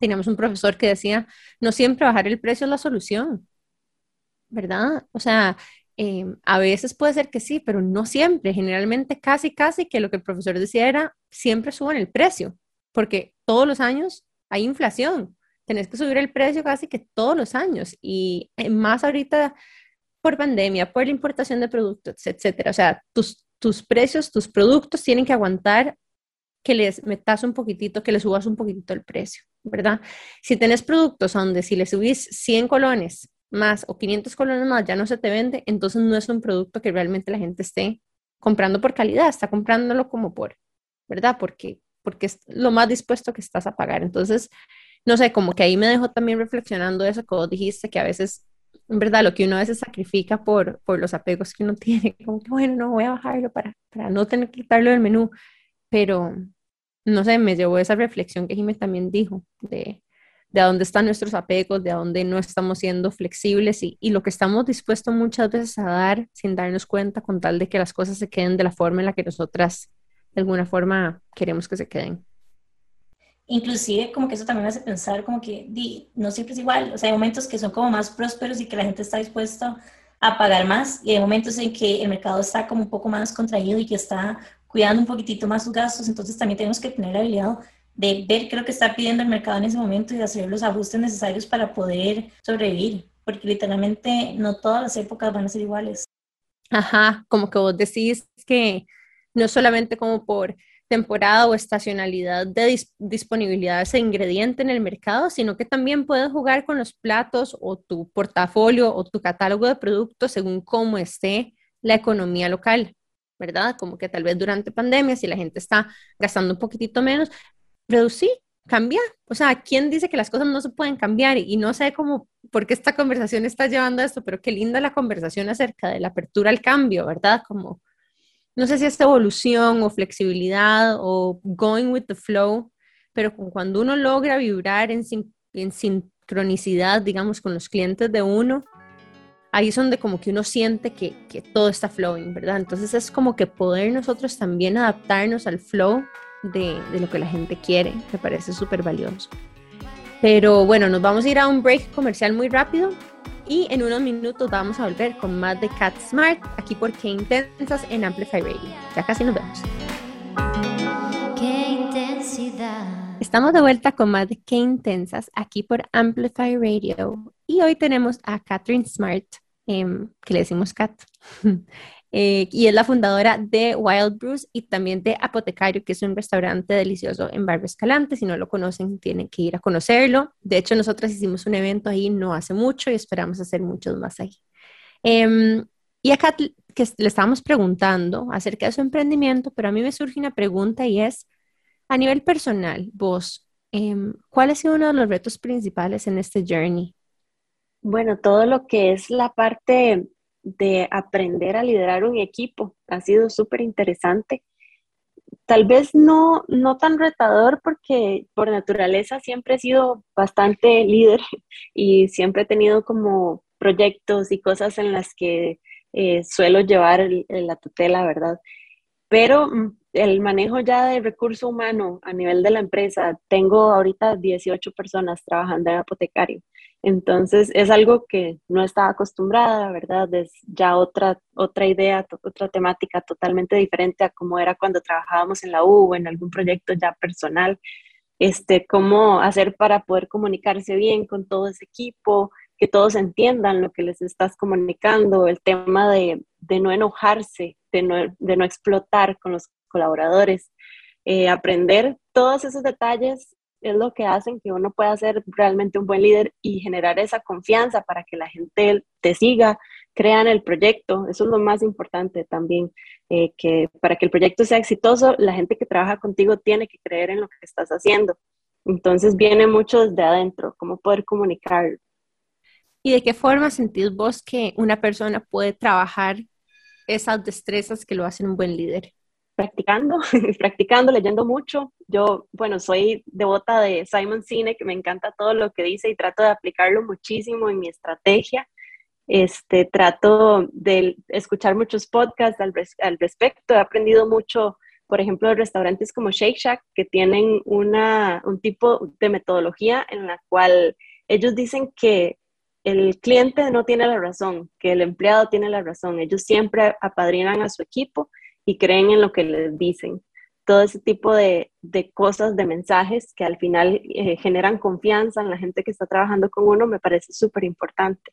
Teníamos un profesor que decía, no siempre bajar el precio es la solución, ¿verdad? O sea, em, a veces puede ser que sí, pero no siempre. Generalmente casi, casi que lo que el profesor decía era, siempre suban el precio, porque todos los años hay inflación. Tenés que subir el precio casi que todos los años y eh, más ahorita por pandemia, por la importación de productos, etcétera. O sea, tus, tus precios, tus productos tienen que aguantar que les metas un poquitito, que les subas un poquitito el precio, ¿verdad? Si tenés productos donde si le subís 100 colones más o 500 colones más ya no se te vende, entonces no es un producto que realmente la gente esté comprando por calidad, está comprándolo como por, ¿verdad? Porque, porque es lo más dispuesto que estás a pagar. Entonces, no sé, como que ahí me dejó también reflexionando eso que vos dijiste, que a veces en verdad, lo que uno a veces sacrifica por, por los apegos que uno *laughs* tiene, como que bueno, no voy a bajarlo para, para no tener que quitarlo del menú, pero no sé, me llevó esa reflexión que Jimmy también dijo, de, de a dónde están nuestros apegos, de a dónde no estamos siendo flexibles y, y, lo que estamos dispuestos muchas veces a dar sin darnos cuenta con tal de que las cosas se queden de la forma en la que nosotras de alguna forma queremos que se queden. Inclusive como que eso también me hace pensar como que di, no siempre es igual, o sea, hay momentos que son como más prósperos y que la gente está dispuesta a pagar más y hay momentos en que el mercado está como un poco más contraído y que está cuidando un poquitito más sus gastos, entonces también tenemos que tener la habilidad de ver qué es lo que está pidiendo el mercado en ese momento y hacer los ajustes necesarios para poder sobrevivir, porque literalmente no todas las épocas van a ser iguales. Ajá, como que vos decís que no solamente como por temporada o estacionalidad de disponibilidad de ese ingrediente en el mercado, sino que también puedes jugar con los platos o tu portafolio o tu catálogo de productos según cómo esté la economía local, ¿verdad? Como que tal vez durante pandemia, si la gente está gastando un poquitito menos, reducir, cambiar. O sea, ¿quién dice que las cosas no se pueden cambiar? Y no sé cómo, por qué esta conversación está llevando a esto, pero qué linda la conversación acerca de la apertura al cambio, ¿verdad? Como no sé si es evolución o flexibilidad o going with the flow, pero cuando uno logra vibrar en, sincronicidad, digamos, con los clientes de uno, ahí es donde como que uno siente que, que, todo está flowing, ¿verdad? Entonces es como que poder nosotros también adaptarnos al flow de, de lo que la gente quiere, me parece súper valioso. Pero bueno, nos vamos a ir a un break comercial muy rápido y en unos minutos vamos a volver con más de Cat Smart aquí por Qué Intensas en Amplify Radio. Ya casi nos vemos. Qué intensidad. Estamos de vuelta con más de Qué Intensas aquí por Amplify Radio. Y hoy tenemos a Catherine Smart, em, que le decimos Cat. *laughs* Eh, y es la fundadora de Wild Brews y también de Apotecario, que es un restaurante delicioso en Barrio Escalante. Si no lo conocen, tienen que ir a conocerlo. De hecho, nosotras hicimos un evento ahí no hace mucho y esperamos hacer muchos más ahí. Em, y acá que le estábamos preguntando acerca de su emprendimiento, pero a mí me surge una pregunta y es, a nivel personal, vos, em, ¿cuál ha sido uno de los retos principales en este journey? Bueno, todo lo que es la parte de aprender a liderar un equipo. Ha sido súper interesante. Tal vez no, no tan retador porque por naturaleza siempre he sido bastante líder *laughs* y siempre he tenido como proyectos y cosas en las que eh, suelo llevar la tutela, ¿verdad? Pero mm, el manejo ya de recurso humano a nivel de la empresa, tengo ahorita 18 personas trabajando en apotecario. Entonces es algo que no estaba acostumbrada, ¿verdad? Es ya otra, otra idea, otra temática totalmente diferente a como era cuando trabajábamos en la U o en algún proyecto ya personal. Este, cómo hacer para poder comunicarse bien con todo ese equipo, que todos entiendan lo que les estás comunicando, el tema de, de no enojarse, de no, de no, explotar con los colaboradores, eh, aprender todos esos detalles es lo que hacen que uno pueda ser realmente un buen líder y generar esa confianza para que la gente te siga, crean el proyecto. Eso es lo más importante también, eh, que para que el proyecto sea exitoso, la gente que trabaja contigo tiene que creer en lo que estás haciendo. Entonces viene mucho desde adentro, cómo poder comunicar. ¿Y de qué forma sentís vos que una persona puede trabajar esas destrezas que lo hacen un buen líder? Practicando, *laughs* practicando, leyendo mucho. Yo, bueno, soy devota de Simon Sinek, me encanta todo lo que dice y trato de aplicarlo muchísimo en mi estrategia. Este, trato de escuchar muchos podcasts al, respecto, he aprendido mucho por ejemplo, restaurantes como Shake Shack, que tienen una, un tipo de metodología en la cual ellos dicen que el cliente no tiene la razón, que el empleado tiene la razón. Ellos siempre apadrinan a su equipo y creen en lo que les dicen. Todo ese tipo de, cosas, de mensajes que al final eh, generan confianza en la gente que está trabajando con uno, me parece súper importante.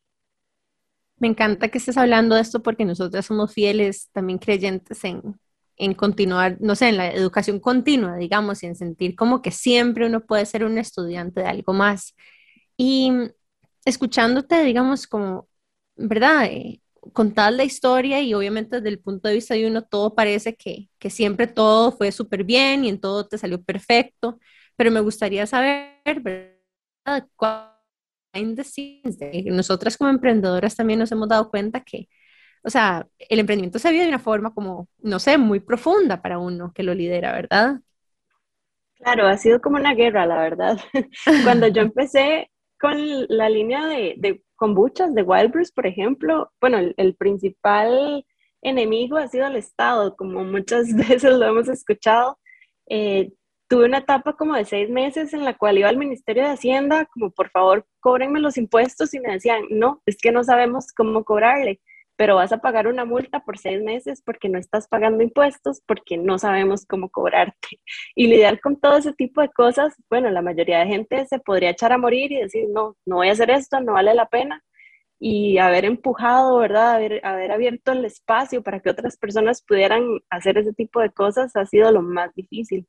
Me encanta que estés hablando de esto porque nosotros somos fieles, también creyentes en, en continuar, no sé, en la educación continua, digamos, y en sentir como que siempre uno puede ser un estudiante de algo más. Y escuchándote, digamos, como, ¿verdad? Eh, contar la historia y obviamente desde el punto de vista de uno todo parece que, que siempre todo fue súper bien y en todo te salió perfecto, pero me gustaría saber, ¿verdad? Nosotras como emprendedoras también nos hemos dado cuenta que, o sea, el emprendimiento se vive de una forma como, no sé, muy profunda para uno que lo lidera, ¿verdad? Claro, ha sido como una guerra, la verdad. *laughs* Cuando yo *laughs* empecé con la línea de, de kombuchas, de Wild por ejemplo, bueno, el, principal enemigo ha sido el Estado, como muchas *laughs* veces lo hemos escuchado. Eh, tuve una etapa como de seis meses en la cual iba al Ministerio de Hacienda, como por favor, cóbrenme los impuestos y me decían, no, es que no sabemos cómo cobrarle pero vas a pagar una multa por seis meses porque no estás pagando impuestos, porque no sabemos cómo cobrarte. Y lidiar con todo ese tipo de cosas, bueno, la mayoría de gente se podría echar a morir y decir, no, no voy a hacer esto, no vale la pena. Y haber empujado, ¿verdad? Haber, haber abierto el espacio para que otras personas pudieran hacer ese tipo de cosas ha sido lo más difícil.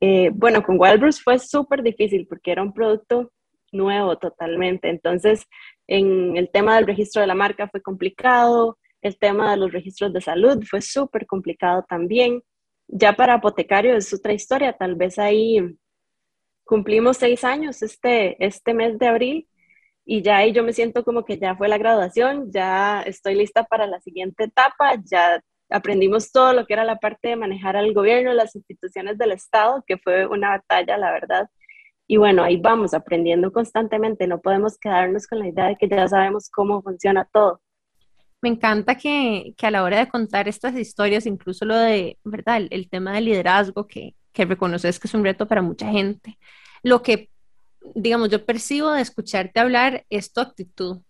Eh, bueno, con Wildbrush fue súper difícil porque era un producto nuevo totalmente. Entonces, en el tema del registro de la marca fue complicado, el tema de los registros de salud fue súper complicado también. Ya para apotecario es otra historia, tal vez ahí cumplimos seis años este, este mes de abril y ya ahí yo me siento como que ya fue la graduación, ya estoy lista para la siguiente etapa, ya aprendimos todo lo que era la parte de manejar al gobierno, las instituciones del Estado, que fue una batalla, la verdad, y bueno, ahí vamos aprendiendo constantemente, no podemos quedarnos con la idea de que ya sabemos cómo funciona todo. Me encanta que, que a la hora de contar estas historias, incluso lo de, ¿verdad? El, tema del liderazgo, que, que reconoces que es un reto para mucha gente. Lo que, digamos, yo percibo de escucharte hablar es tu actitud,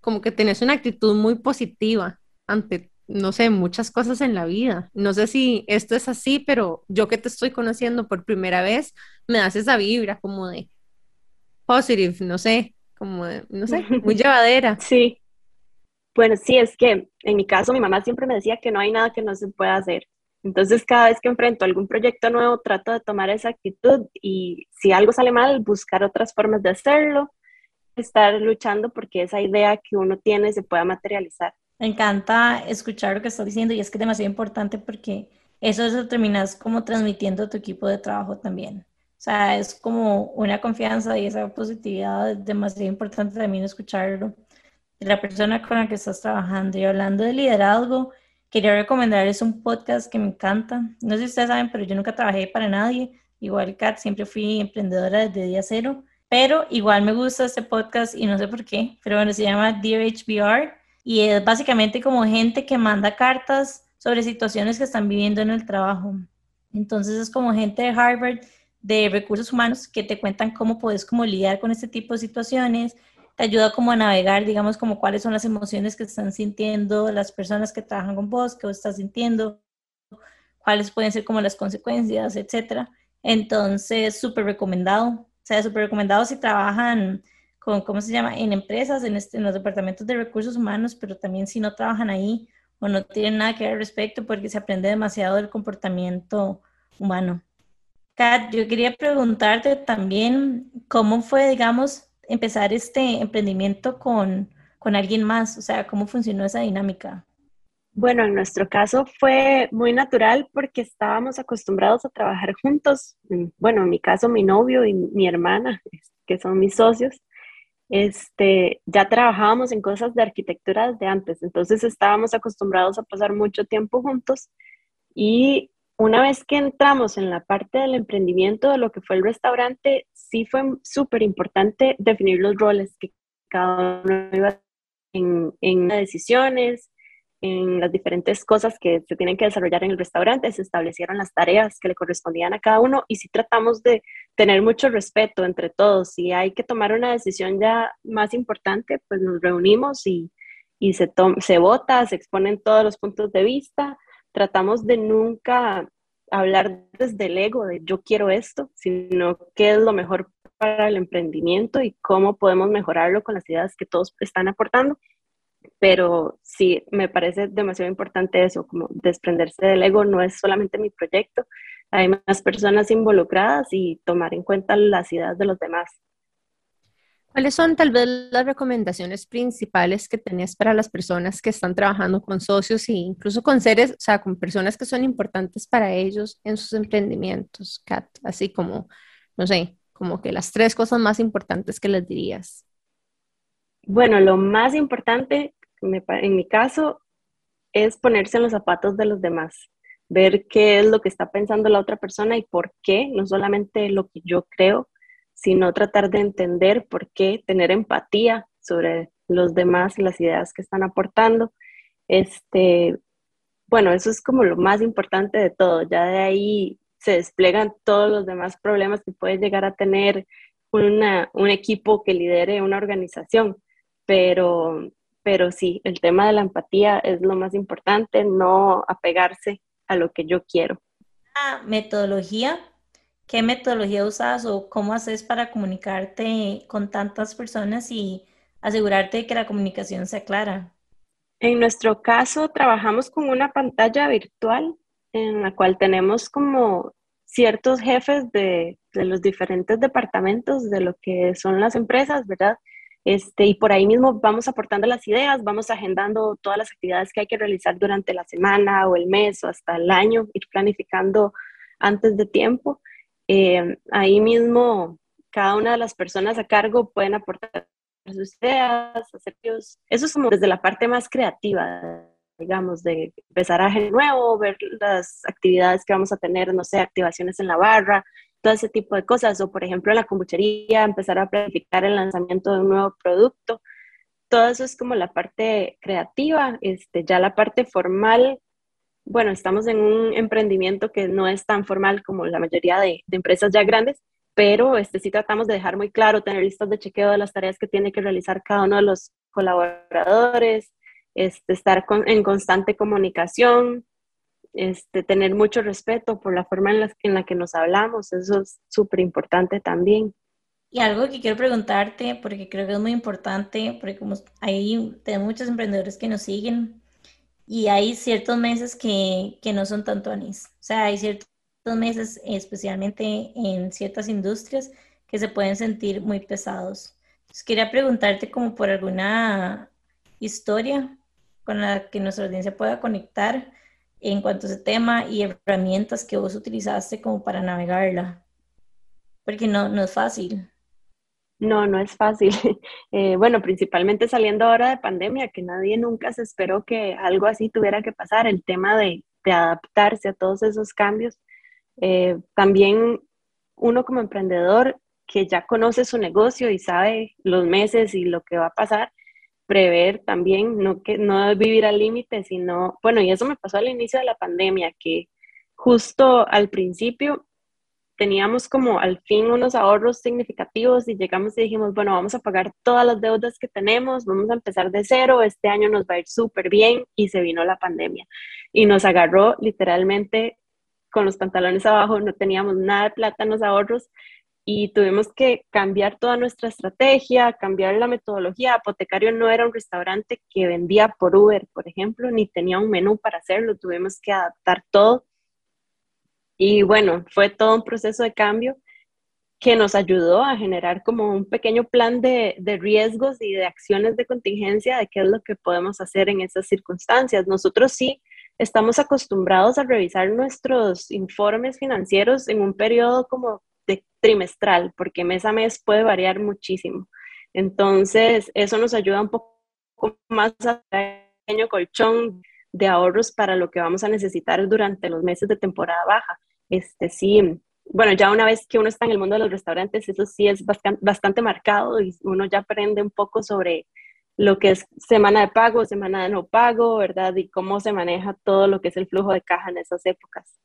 como que tenés una actitud muy positiva ante no sé, muchas cosas en la vida. No sé si esto es así, pero yo que te estoy conociendo por primera vez, me das esa vibra como de positive, no sé, como de, no sé, muy *laughs* llevadera. Sí. Bueno, sí, es que en mi caso mi mamá siempre me decía que no hay nada que no se pueda hacer. Entonces, cada vez que enfrento algún proyecto nuevo, trato de tomar esa actitud y si algo sale mal, buscar otras formas de hacerlo, estar luchando porque esa idea que uno tiene se pueda materializar. Me encanta escuchar lo que estás diciendo y es que es demasiado importante porque eso lo terminas como transmitiendo a tu equipo de trabajo también. Sea, es como una confianza y esa positividad es demasiado importante también escucharlo de la persona con la que estás trabajando. Y hablando de liderazgo, quería recomendarles un podcast que me encanta. No sé si ustedes saben, pero yo nunca trabajé para nadie. Igual Kat, siempre fui emprendedora desde día cero. Pero igual me gusta este podcast y no sé por qué. Pero bueno, se llama Dear HBR y es básicamente como gente que manda cartas sobre situaciones que están viviendo en el trabajo. Entonces es como gente de Harvard, de recursos humanos, que te cuentan cómo puedes como lidiar con este tipo de situaciones, te ayuda como a navegar, digamos, como cuáles son las emociones que están sintiendo las personas que trabajan con vos, que vos estás sintiendo, cuáles pueden ser como las consecuencias, etcétera. Entonces, súper recomendado. O sea, súper recomendado si trabajan con, ¿cómo se llama?, en empresas, en, este, en los departamentos de recursos humanos, pero también si no trabajan ahí o no tienen nada que ver al respecto, porque se aprende demasiado del comportamiento humano. Kat, yo quería preguntarte también cómo fue, digamos, empezar este emprendimiento con, con alguien más, o sea, cómo funcionó esa dinámica. Bueno, en nuestro caso fue muy natural porque estábamos acostumbrados a trabajar juntos. Bueno, en mi caso, mi novio y mi hermana, que son mis socios, este, ya trabajábamos en cosas de arquitectura desde antes, entonces estábamos acostumbrados a pasar mucho tiempo juntos y una vez que entramos en la parte del emprendimiento de lo que fue el restaurante, sí fue súper importante definir los roles que cada uno iba en, en decisiones, en las diferentes cosas que se tienen que desarrollar en el restaurante, se establecieron las tareas que le correspondían a cada uno y si tratamos de tener mucho respeto entre todos. Si hay que tomar una decisión ya más importante, pues nos reunimos y, y se, se vota, se exponen todos los puntos de vista. Tratamos de nunca hablar desde el ego de yo quiero esto, sino qué es lo mejor para el emprendimiento y cómo podemos mejorarlo con las ideas que todos están aportando pero sí, me parece demasiado importante eso, como desprenderse del ego, no es solamente mi proyecto, hay más personas involucradas y tomar en cuenta las ideas de los demás. ¿Cuáles son tal vez las recomendaciones principales que tenías para las personas que están trabajando con socios e incluso con seres, o sea, con personas que son importantes para ellos en sus emprendimientos, Kat? Así como, no sé, como que las tres cosas más importantes que les dirías. Bueno, lo más importante en mi caso, es ponerse en los zapatos de los demás, ver qué es lo que está pensando la otra persona y por qué, no solamente lo que yo creo, sino tratar de entender por qué, tener empatía sobre los demás y las ideas que están aportando. Este, bueno, eso es como lo más importante de todo. Ya de ahí se desplegan todos los demás problemas que puede llegar a tener un equipo que lidere una organización. Pero pero sí, el tema de la empatía es lo más importante, no apegarse a lo que yo quiero. metodología, ¿qué metodología usas o cómo haces para comunicarte con tantas personas y asegurarte de que la comunicación sea clara? En nuestro caso, trabajamos con una pantalla virtual en la cual tenemos como ciertos jefes de, de los diferentes departamentos de lo que son las empresas, ¿verdad? Este, y por ahí mismo vamos aportando las ideas, vamos agendando todas las actividades que hay que realizar durante la semana o el mes o hasta el año, ir planificando antes de tiempo. Eh, ahí mismo cada una de las personas a cargo pueden aportar sus ideas, hacer Eso es como desde la parte más creativa, digamos, de empezar a generar nuevo, ver las actividades que vamos a tener, no sé, activaciones en la barra, todo ese tipo de cosas, o por ejemplo en la kombuchería, empezar a planificar el lanzamiento de un nuevo producto. Todo eso es como la parte creativa, este, ya la parte formal, bueno, estamos en un emprendimiento que no es tan formal como la mayoría de, empresas ya grandes, pero este, sí tratamos de dejar muy claro, tener listas de chequeo de las tareas que tiene que realizar cada uno de los colaboradores, este, estar en constante comunicación, este, tener mucho respeto por la forma en la, en la que nos hablamos, eso es súper importante también. Y algo que quiero preguntarte, porque creo que es muy importante, porque como hay muchos emprendedores que nos siguen y hay ciertos meses que, que no son tanto anís. O sea, hay ciertos meses, especialmente en ciertas industrias, que se pueden sentir muy pesados. Entonces, quería preguntarte como por alguna historia con la que nuestra audiencia pueda conectar en cuanto a ese tema y herramientas que vos utilizaste como para navegarla? Porque no, no es fácil. No, no es fácil. *laughs* Eh, bueno, principalmente saliendo ahora de pandemia, que nadie nunca se esperó que algo así tuviera que pasar, el tema de, adaptarse a todos esos cambios. Eh, también uno como emprendedor que ya conoce su negocio y sabe los meses y lo que va a pasar, prever también, no, que, no vivir al límite, sino, bueno, y eso me pasó al inicio de la pandemia, que justo al principio teníamos como al fin unos ahorros significativos y llegamos y dijimos, bueno, vamos a pagar todas las deudas que tenemos, vamos a empezar de cero, este año nos va a ir súper bien y se vino la pandemia y nos agarró literalmente con los pantalones abajo, no teníamos nada de plata en los ahorros y tuvimos que cambiar toda nuestra estrategia, cambiar la metodología. Apotecario no era un restaurante que vendía por Uber, por ejemplo, ni tenía un menú para hacerlo, tuvimos que adaptar todo. Y bueno, fue todo un proceso de cambio que nos ayudó a generar como un pequeño plan de, de riesgos y de acciones de contingencia de qué es lo que podemos hacer en esas circunstancias. Nosotros sí estamos acostumbrados a revisar nuestros informes financieros en un periodo como trimestral, porque mes a mes puede variar muchísimo. Entonces, eso nos ayuda un poco más a un pequeño colchón de ahorros para lo que vamos a necesitar durante los meses de temporada baja. Este sí, bueno, ya una vez que uno está en el mundo de los restaurantes, eso sí es bastante, bastante marcado y uno ya aprende un poco sobre lo que es semana de pago, semana de no pago, ¿verdad? Y cómo se maneja todo lo que es el flujo de caja en esas épocas.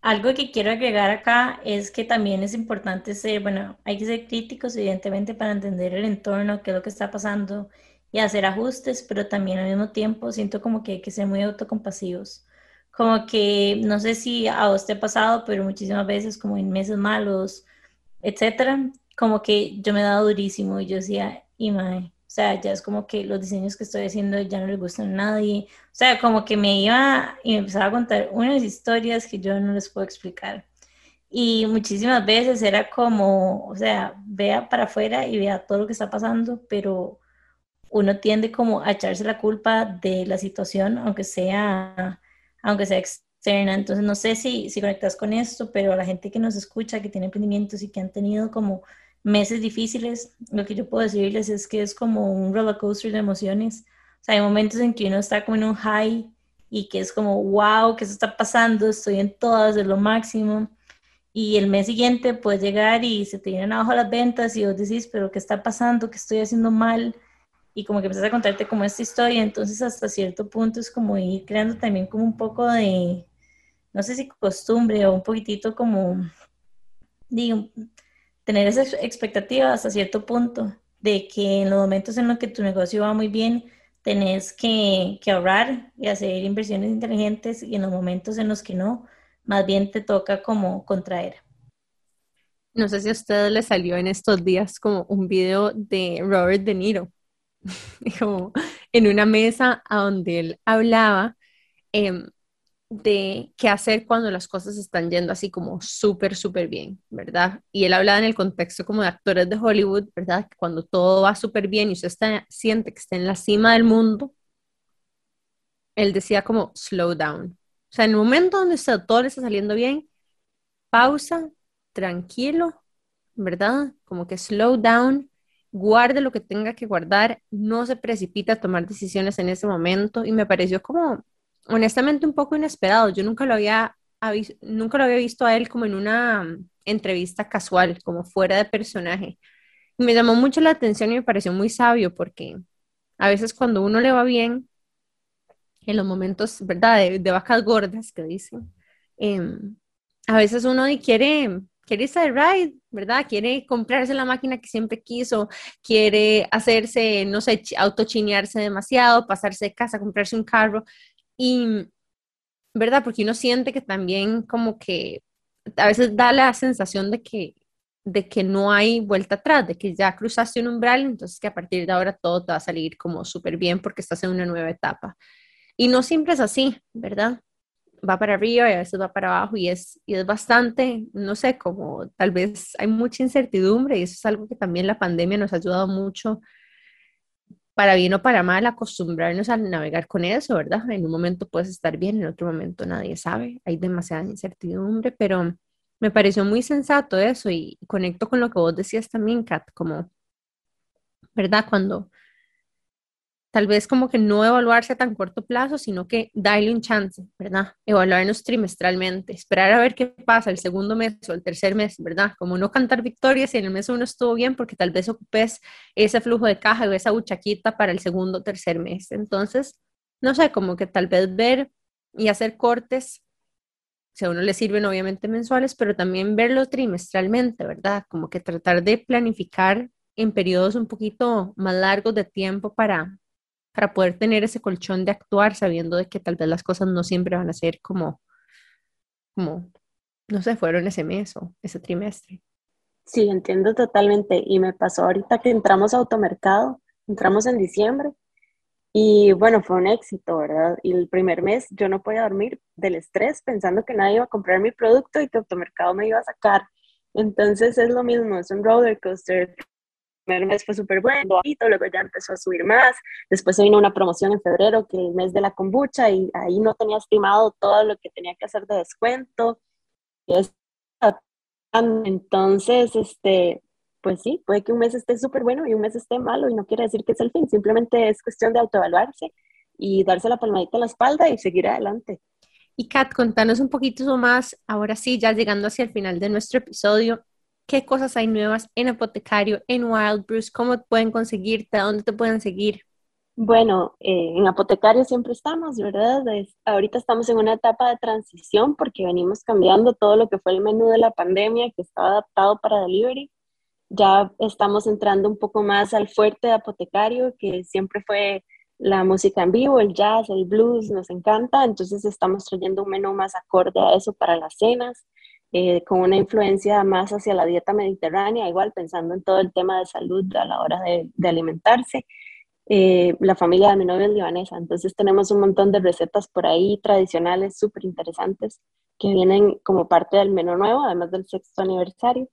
Algo que quiero agregar acá es que también es importante ser, bueno, hay que ser críticos evidentemente para entender el entorno, qué es lo que está pasando y hacer ajustes, pero también al mismo tiempo siento como que hay que ser muy autocompasivos. Como que, no sé si a usted ha pasado, pero muchísimas veces como en meses malos, etcétera, como que yo me dado durísimo y yo decía, y mae, o sea, ya es como que los diseños que estoy haciendo ya no les gustan a nadie. O sea, como que me iba y me empezaba a contar unas historias que yo no les puedo explicar. Y muchísimas veces era como, o sea, vea para afuera y vea todo lo que está pasando, pero uno tiende como a echarse la culpa de la situación, aunque sea, aunque sea externa. Entonces, no sé si, si conectas con esto, pero a la gente que nos escucha, que tiene emprendimientos y que han tenido como meses difíciles, lo que yo puedo decirles es que es como un roller coaster de emociones. O sea, hay momentos en que uno está como en un high y que es como, wow, ¿qué se está pasando? Estoy en todas, de lo máximo. Y el mes siguiente puede llegar y se te vienen abajo las ventas y vos decís, pero ¿qué está pasando? ¿Qué estoy haciendo mal? Y como que empiezas a contarte como esta historia. Entonces, hasta cierto punto es como ir creando también como un poco de, no sé si costumbre o un poquitito como, digo, tener esa expectativa hasta cierto punto de que en los momentos en los que tu negocio va muy bien, tenés que, ahorrar y hacer inversiones inteligentes y en los momentos en los que no, más bien te toca como contraer. No sé si a ustedes les salió en estos días como un video de Robert De Niro, *laughs* como en una mesa a donde él hablaba eh, de qué hacer cuando las cosas están yendo así como súper, súper bien, ¿verdad? Y él hablaba en el contexto como de actores de Hollywood, ¿verdad? Que cuando todo va súper bien y usted está, siente que está en la cima del mundo, él decía como slow down. O sea, en el momento donde usted, todo le está saliendo bien, pausa, tranquilo, ¿verdad? Como que slow down, guarde lo que tenga que guardar, no se precipita a tomar decisiones en ese momento y me pareció como honestamente un poco inesperado. Yo nunca lo había, nunca lo había visto a él como en una mm, entrevista casual, como fuera de personaje. Y me llamó mucho la atención y me pareció muy sabio porque a veces cuando uno le va bien, en los momentos, ¿verdad? De, vacas gordas que dicen, em, a veces uno quiere, quiere irse de ride, ¿verdad? Quiere comprarse la máquina que siempre quiso, quiere hacerse, no sé, autochinearse demasiado, pasarse de casa, comprarse un carro, y, ¿verdad? Porque uno siente que también como que a veces da la sensación de que, de que no hay vuelta atrás, de que ya cruzaste un umbral, entonces que a partir de ahora todo te va a salir como súper bien porque estás en una nueva etapa. Y no siempre es así, ¿verdad? Va para arriba y a veces va para abajo y es, y es bastante, no sé, como tal vez hay mucha incertidumbre y eso es algo que también la pandemia nos ha ayudado mucho para bien o para mal, acostumbrarnos a navegar con eso, ¿verdad? En un momento puedes estar bien, en otro momento nadie sabe, hay demasiada incertidumbre, pero me pareció muy sensato eso y conecto con lo que vos decías también, Kat, como, ¿verdad? Cuando tal vez como que no evaluarse a tan corto plazo, sino que darle un chance, ¿verdad? Evaluarnos trimestralmente, esperar a ver qué pasa el segundo mes o el tercer mes, ¿verdad? Como no cantar victorias y en el mes uno estuvo bien porque tal vez ocupes ese flujo de caja o esa buchaquita para el segundo o tercer mes. Entonces, no sé, como que tal vez ver y hacer cortes, si a uno le sirven obviamente mensuales, pero también verlo trimestralmente, ¿verdad? Como que tratar de planificar en periodos un poquito más largos de tiempo para, para poder tener ese colchón de actuar sabiendo de que tal vez las cosas no siempre van a ser como, como, no sé, fueron ese mes o ese trimestre. Sí, entiendo totalmente. Y me pasó ahorita que entramos a automercado, entramos en diciembre y bueno, fue un éxito, ¿verdad? Y el primer mes yo no podía dormir del estrés pensando que nadie iba a comprar mi producto y que automercado me iba a sacar. Entonces es lo mismo, es un roller coaster primer mes fue súper bueno, luego ya empezó a subir más, después vino una promoción en febrero, que el mes de la kombucha, y ahí no tenía estimado todo lo que tenía que hacer de descuento. Entonces, este, pues sí, puede que un mes esté súper bueno y un mes esté malo y no quiere decir que es el fin, simplemente es cuestión de autoevaluarse y darse la palmadita en la espalda y seguir adelante. Y Kat, contanos un poquito más, ahora sí, ya llegando hacia el final de nuestro episodio, qué cosas hay nuevas en Apotecario, en Wild Bruce, cómo pueden conseguirte, dónde te pueden seguir. Bueno, eh, en Apotecario siempre estamos, ¿verdad? ahorita estamos en una etapa de transición porque venimos cambiando todo lo que fue el menú de la pandemia que estaba adaptado para delivery. Ya estamos entrando un poco más al fuerte de Apotecario, que siempre fue la música en vivo, el jazz, el blues, nos encanta. Entonces estamos trayendo un menú más acorde a eso para las cenas, eh, con una influencia más hacia la dieta mediterránea, igual pensando en todo el tema de salud a la hora de, alimentarse. Eh, la familia de mi novio es libanesa, entonces tenemos un montón de recetas por ahí tradicionales súper interesantes que vienen como parte del menú nuevo, además del sexto aniversario.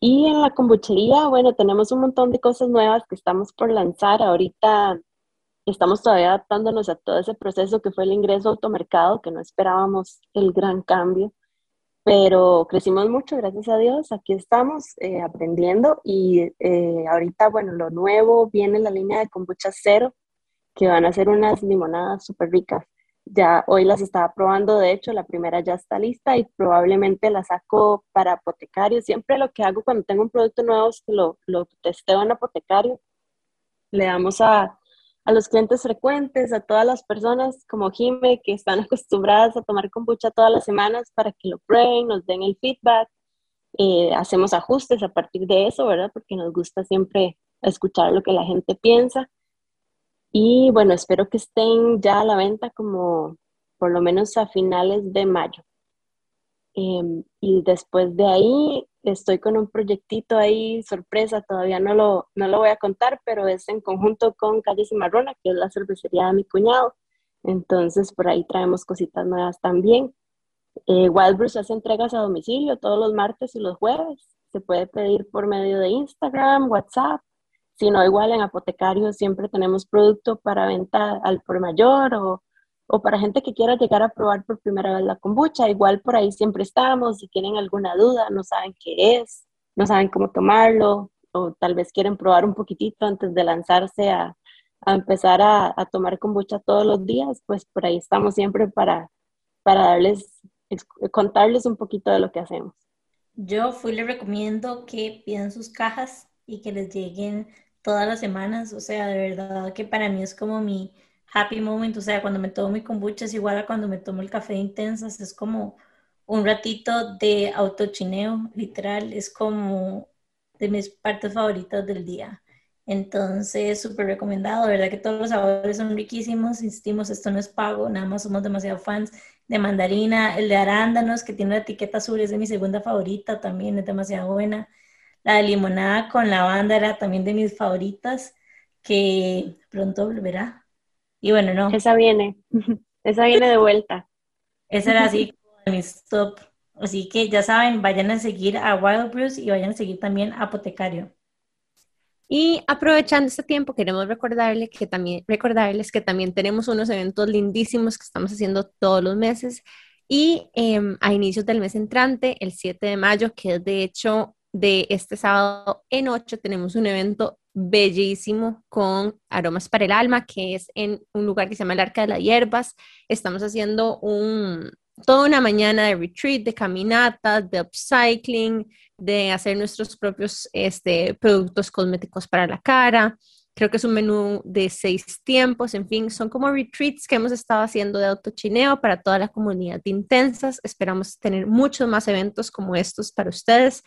Y en la kombuchería, bueno, tenemos un montón de cosas nuevas que estamos por lanzar. Ahorita estamos todavía adaptándonos a todo ese proceso que fue el ingreso al automercado, que no esperábamos el gran cambio pero crecimos mucho, gracias a Dios, aquí estamos eh, aprendiendo y eh, ahorita, bueno, lo nuevo viene la línea de kombucha cero, que van a ser unas limonadas súper ricas. Ya hoy las estaba probando, de hecho, la primera ya está lista y probablemente la saco para apotecario. Siempre lo que hago cuando tengo un producto nuevo es que lo, lo testeo en apotecario. Le damos a, a los clientes frecuentes, a todas las personas como Jime que están *laughs* acostumbradas a tomar kombucha todas las semanas para que lo prueben, nos den el feedback. Eh, hacemos ajustes a partir de eso, ¿verdad? Porque nos gusta siempre escuchar lo que la gente piensa. Y bueno, espero que estén ya a la venta como por lo menos a finales de mayo. Em, y después de ahí estoy con un proyectito ahí, sorpresa, todavía no lo, no lo voy a contar, pero es en conjunto con Calle Cimarrona, que es la cervecería de mi cuñado. Entonces, por ahí traemos cositas nuevas también. Eh, Wild Bruce hace entregas a domicilio todos los martes y los jueves. Se puede pedir por medio de Instagram, WhatsApp. Si no, igual en Apotecario siempre tenemos producto para venta al por mayor o o para gente que quiera llegar a probar por primera vez la kombucha. Igual por ahí siempre estamos, si tienen alguna duda, no saben qué es, no saben cómo tomarlo, o tal vez quieren probar un poquitito antes de lanzarse a, empezar a, tomar kombucha todos los días, pues por ahí estamos siempre para, para darles, contarles un poquito de lo que hacemos. Yo fui les recomiendo que pidan sus cajas y que les lleguen todas las semanas, o sea, de verdad que para mí es como mi happy moment, o sea, cuando me tomo mi kombucha es igual a cuando me tomo el café de intensas, es como un ratito de autochineo, literal, es como de mis partes favoritas del día. Entonces, súper recomendado, ¿verdad? Que todos los sabores son riquísimos, insistimos, esto no es pago, nada más somos demasiado fans de mandarina, el de arándanos, que tiene la etiqueta azul, es de mi segunda favorita, también es demasiado buena. La de limonada con lavanda era también de mis favoritas, que pronto volverá y bueno, no. Esa viene, *laughs* esa viene de vuelta. Esa era así *laughs* como mi stop. Así que ya saben, vayan a seguir a Wild Bruce y vayan a seguir también a Apotecario. Y aprovechando este tiempo, queremos recordarles que también, recordarles que también tenemos unos eventos lindísimos que estamos haciendo todos los meses. Y em, a inicios del mes entrante, el 7 de mayo, que es de hecho de este sábado en 8, tenemos un evento bellísimo con Aromas para el Alma, que es en un lugar que se llama el Arca de las Hierbas. Estamos haciendo un, toda una mañana de retreat, de caminatas, de upcycling, de hacer nuestros propios este, productos cosméticos para la cara. Creo que es un menú de seis tiempos, en fin, son como retreats que hemos estado haciendo de autochineo para toda la comunidad de intensas. Esperamos tener muchos más eventos como estos para ustedes.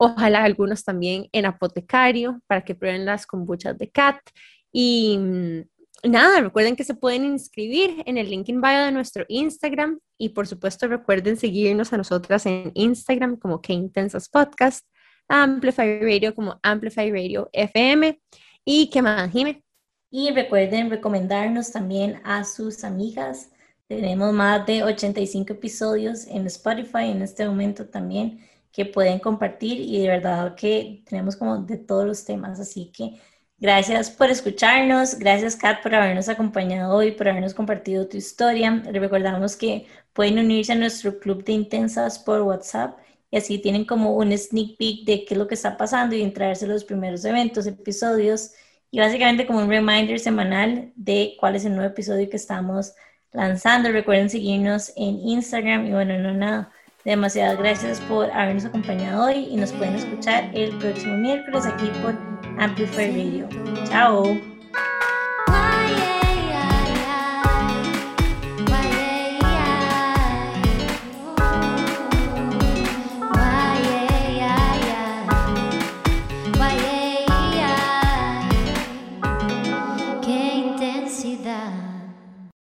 Ojalá algunos también en apotecario para que prueben las kombuchas de Cat. Y mm, nada, recuerden que se pueden inscribir en el link in bio de nuestro Instagram y por supuesto recuerden seguirnos a nosotras en Instagram como Que Intensas Podcast, Amplify Radio como Amplify Radio FM y que más, Jime. Y recuerden recomendarnos también a sus amigas. Tenemos más de 85 episodios en Spotify en este momento también que pueden compartir y de verdad que tenemos como de todos los temas. Así que gracias por escucharnos, gracias Kat por habernos acompañado hoy, por habernos compartido tu historia. Recordamos que pueden unirse a nuestro club de intensas por WhatsApp y así tienen como un sneak peek de qué es lo que está pasando y entrarse los primeros eventos, episodios y básicamente como un reminder semanal de cuál es el nuevo episodio que estamos lanzando. Recuerden seguirnos en Instagram y bueno, no nada Demasiadas gracias por habernos acompañado hoy y nos pueden escuchar el próximo miércoles aquí por Amplify Radio. Chao.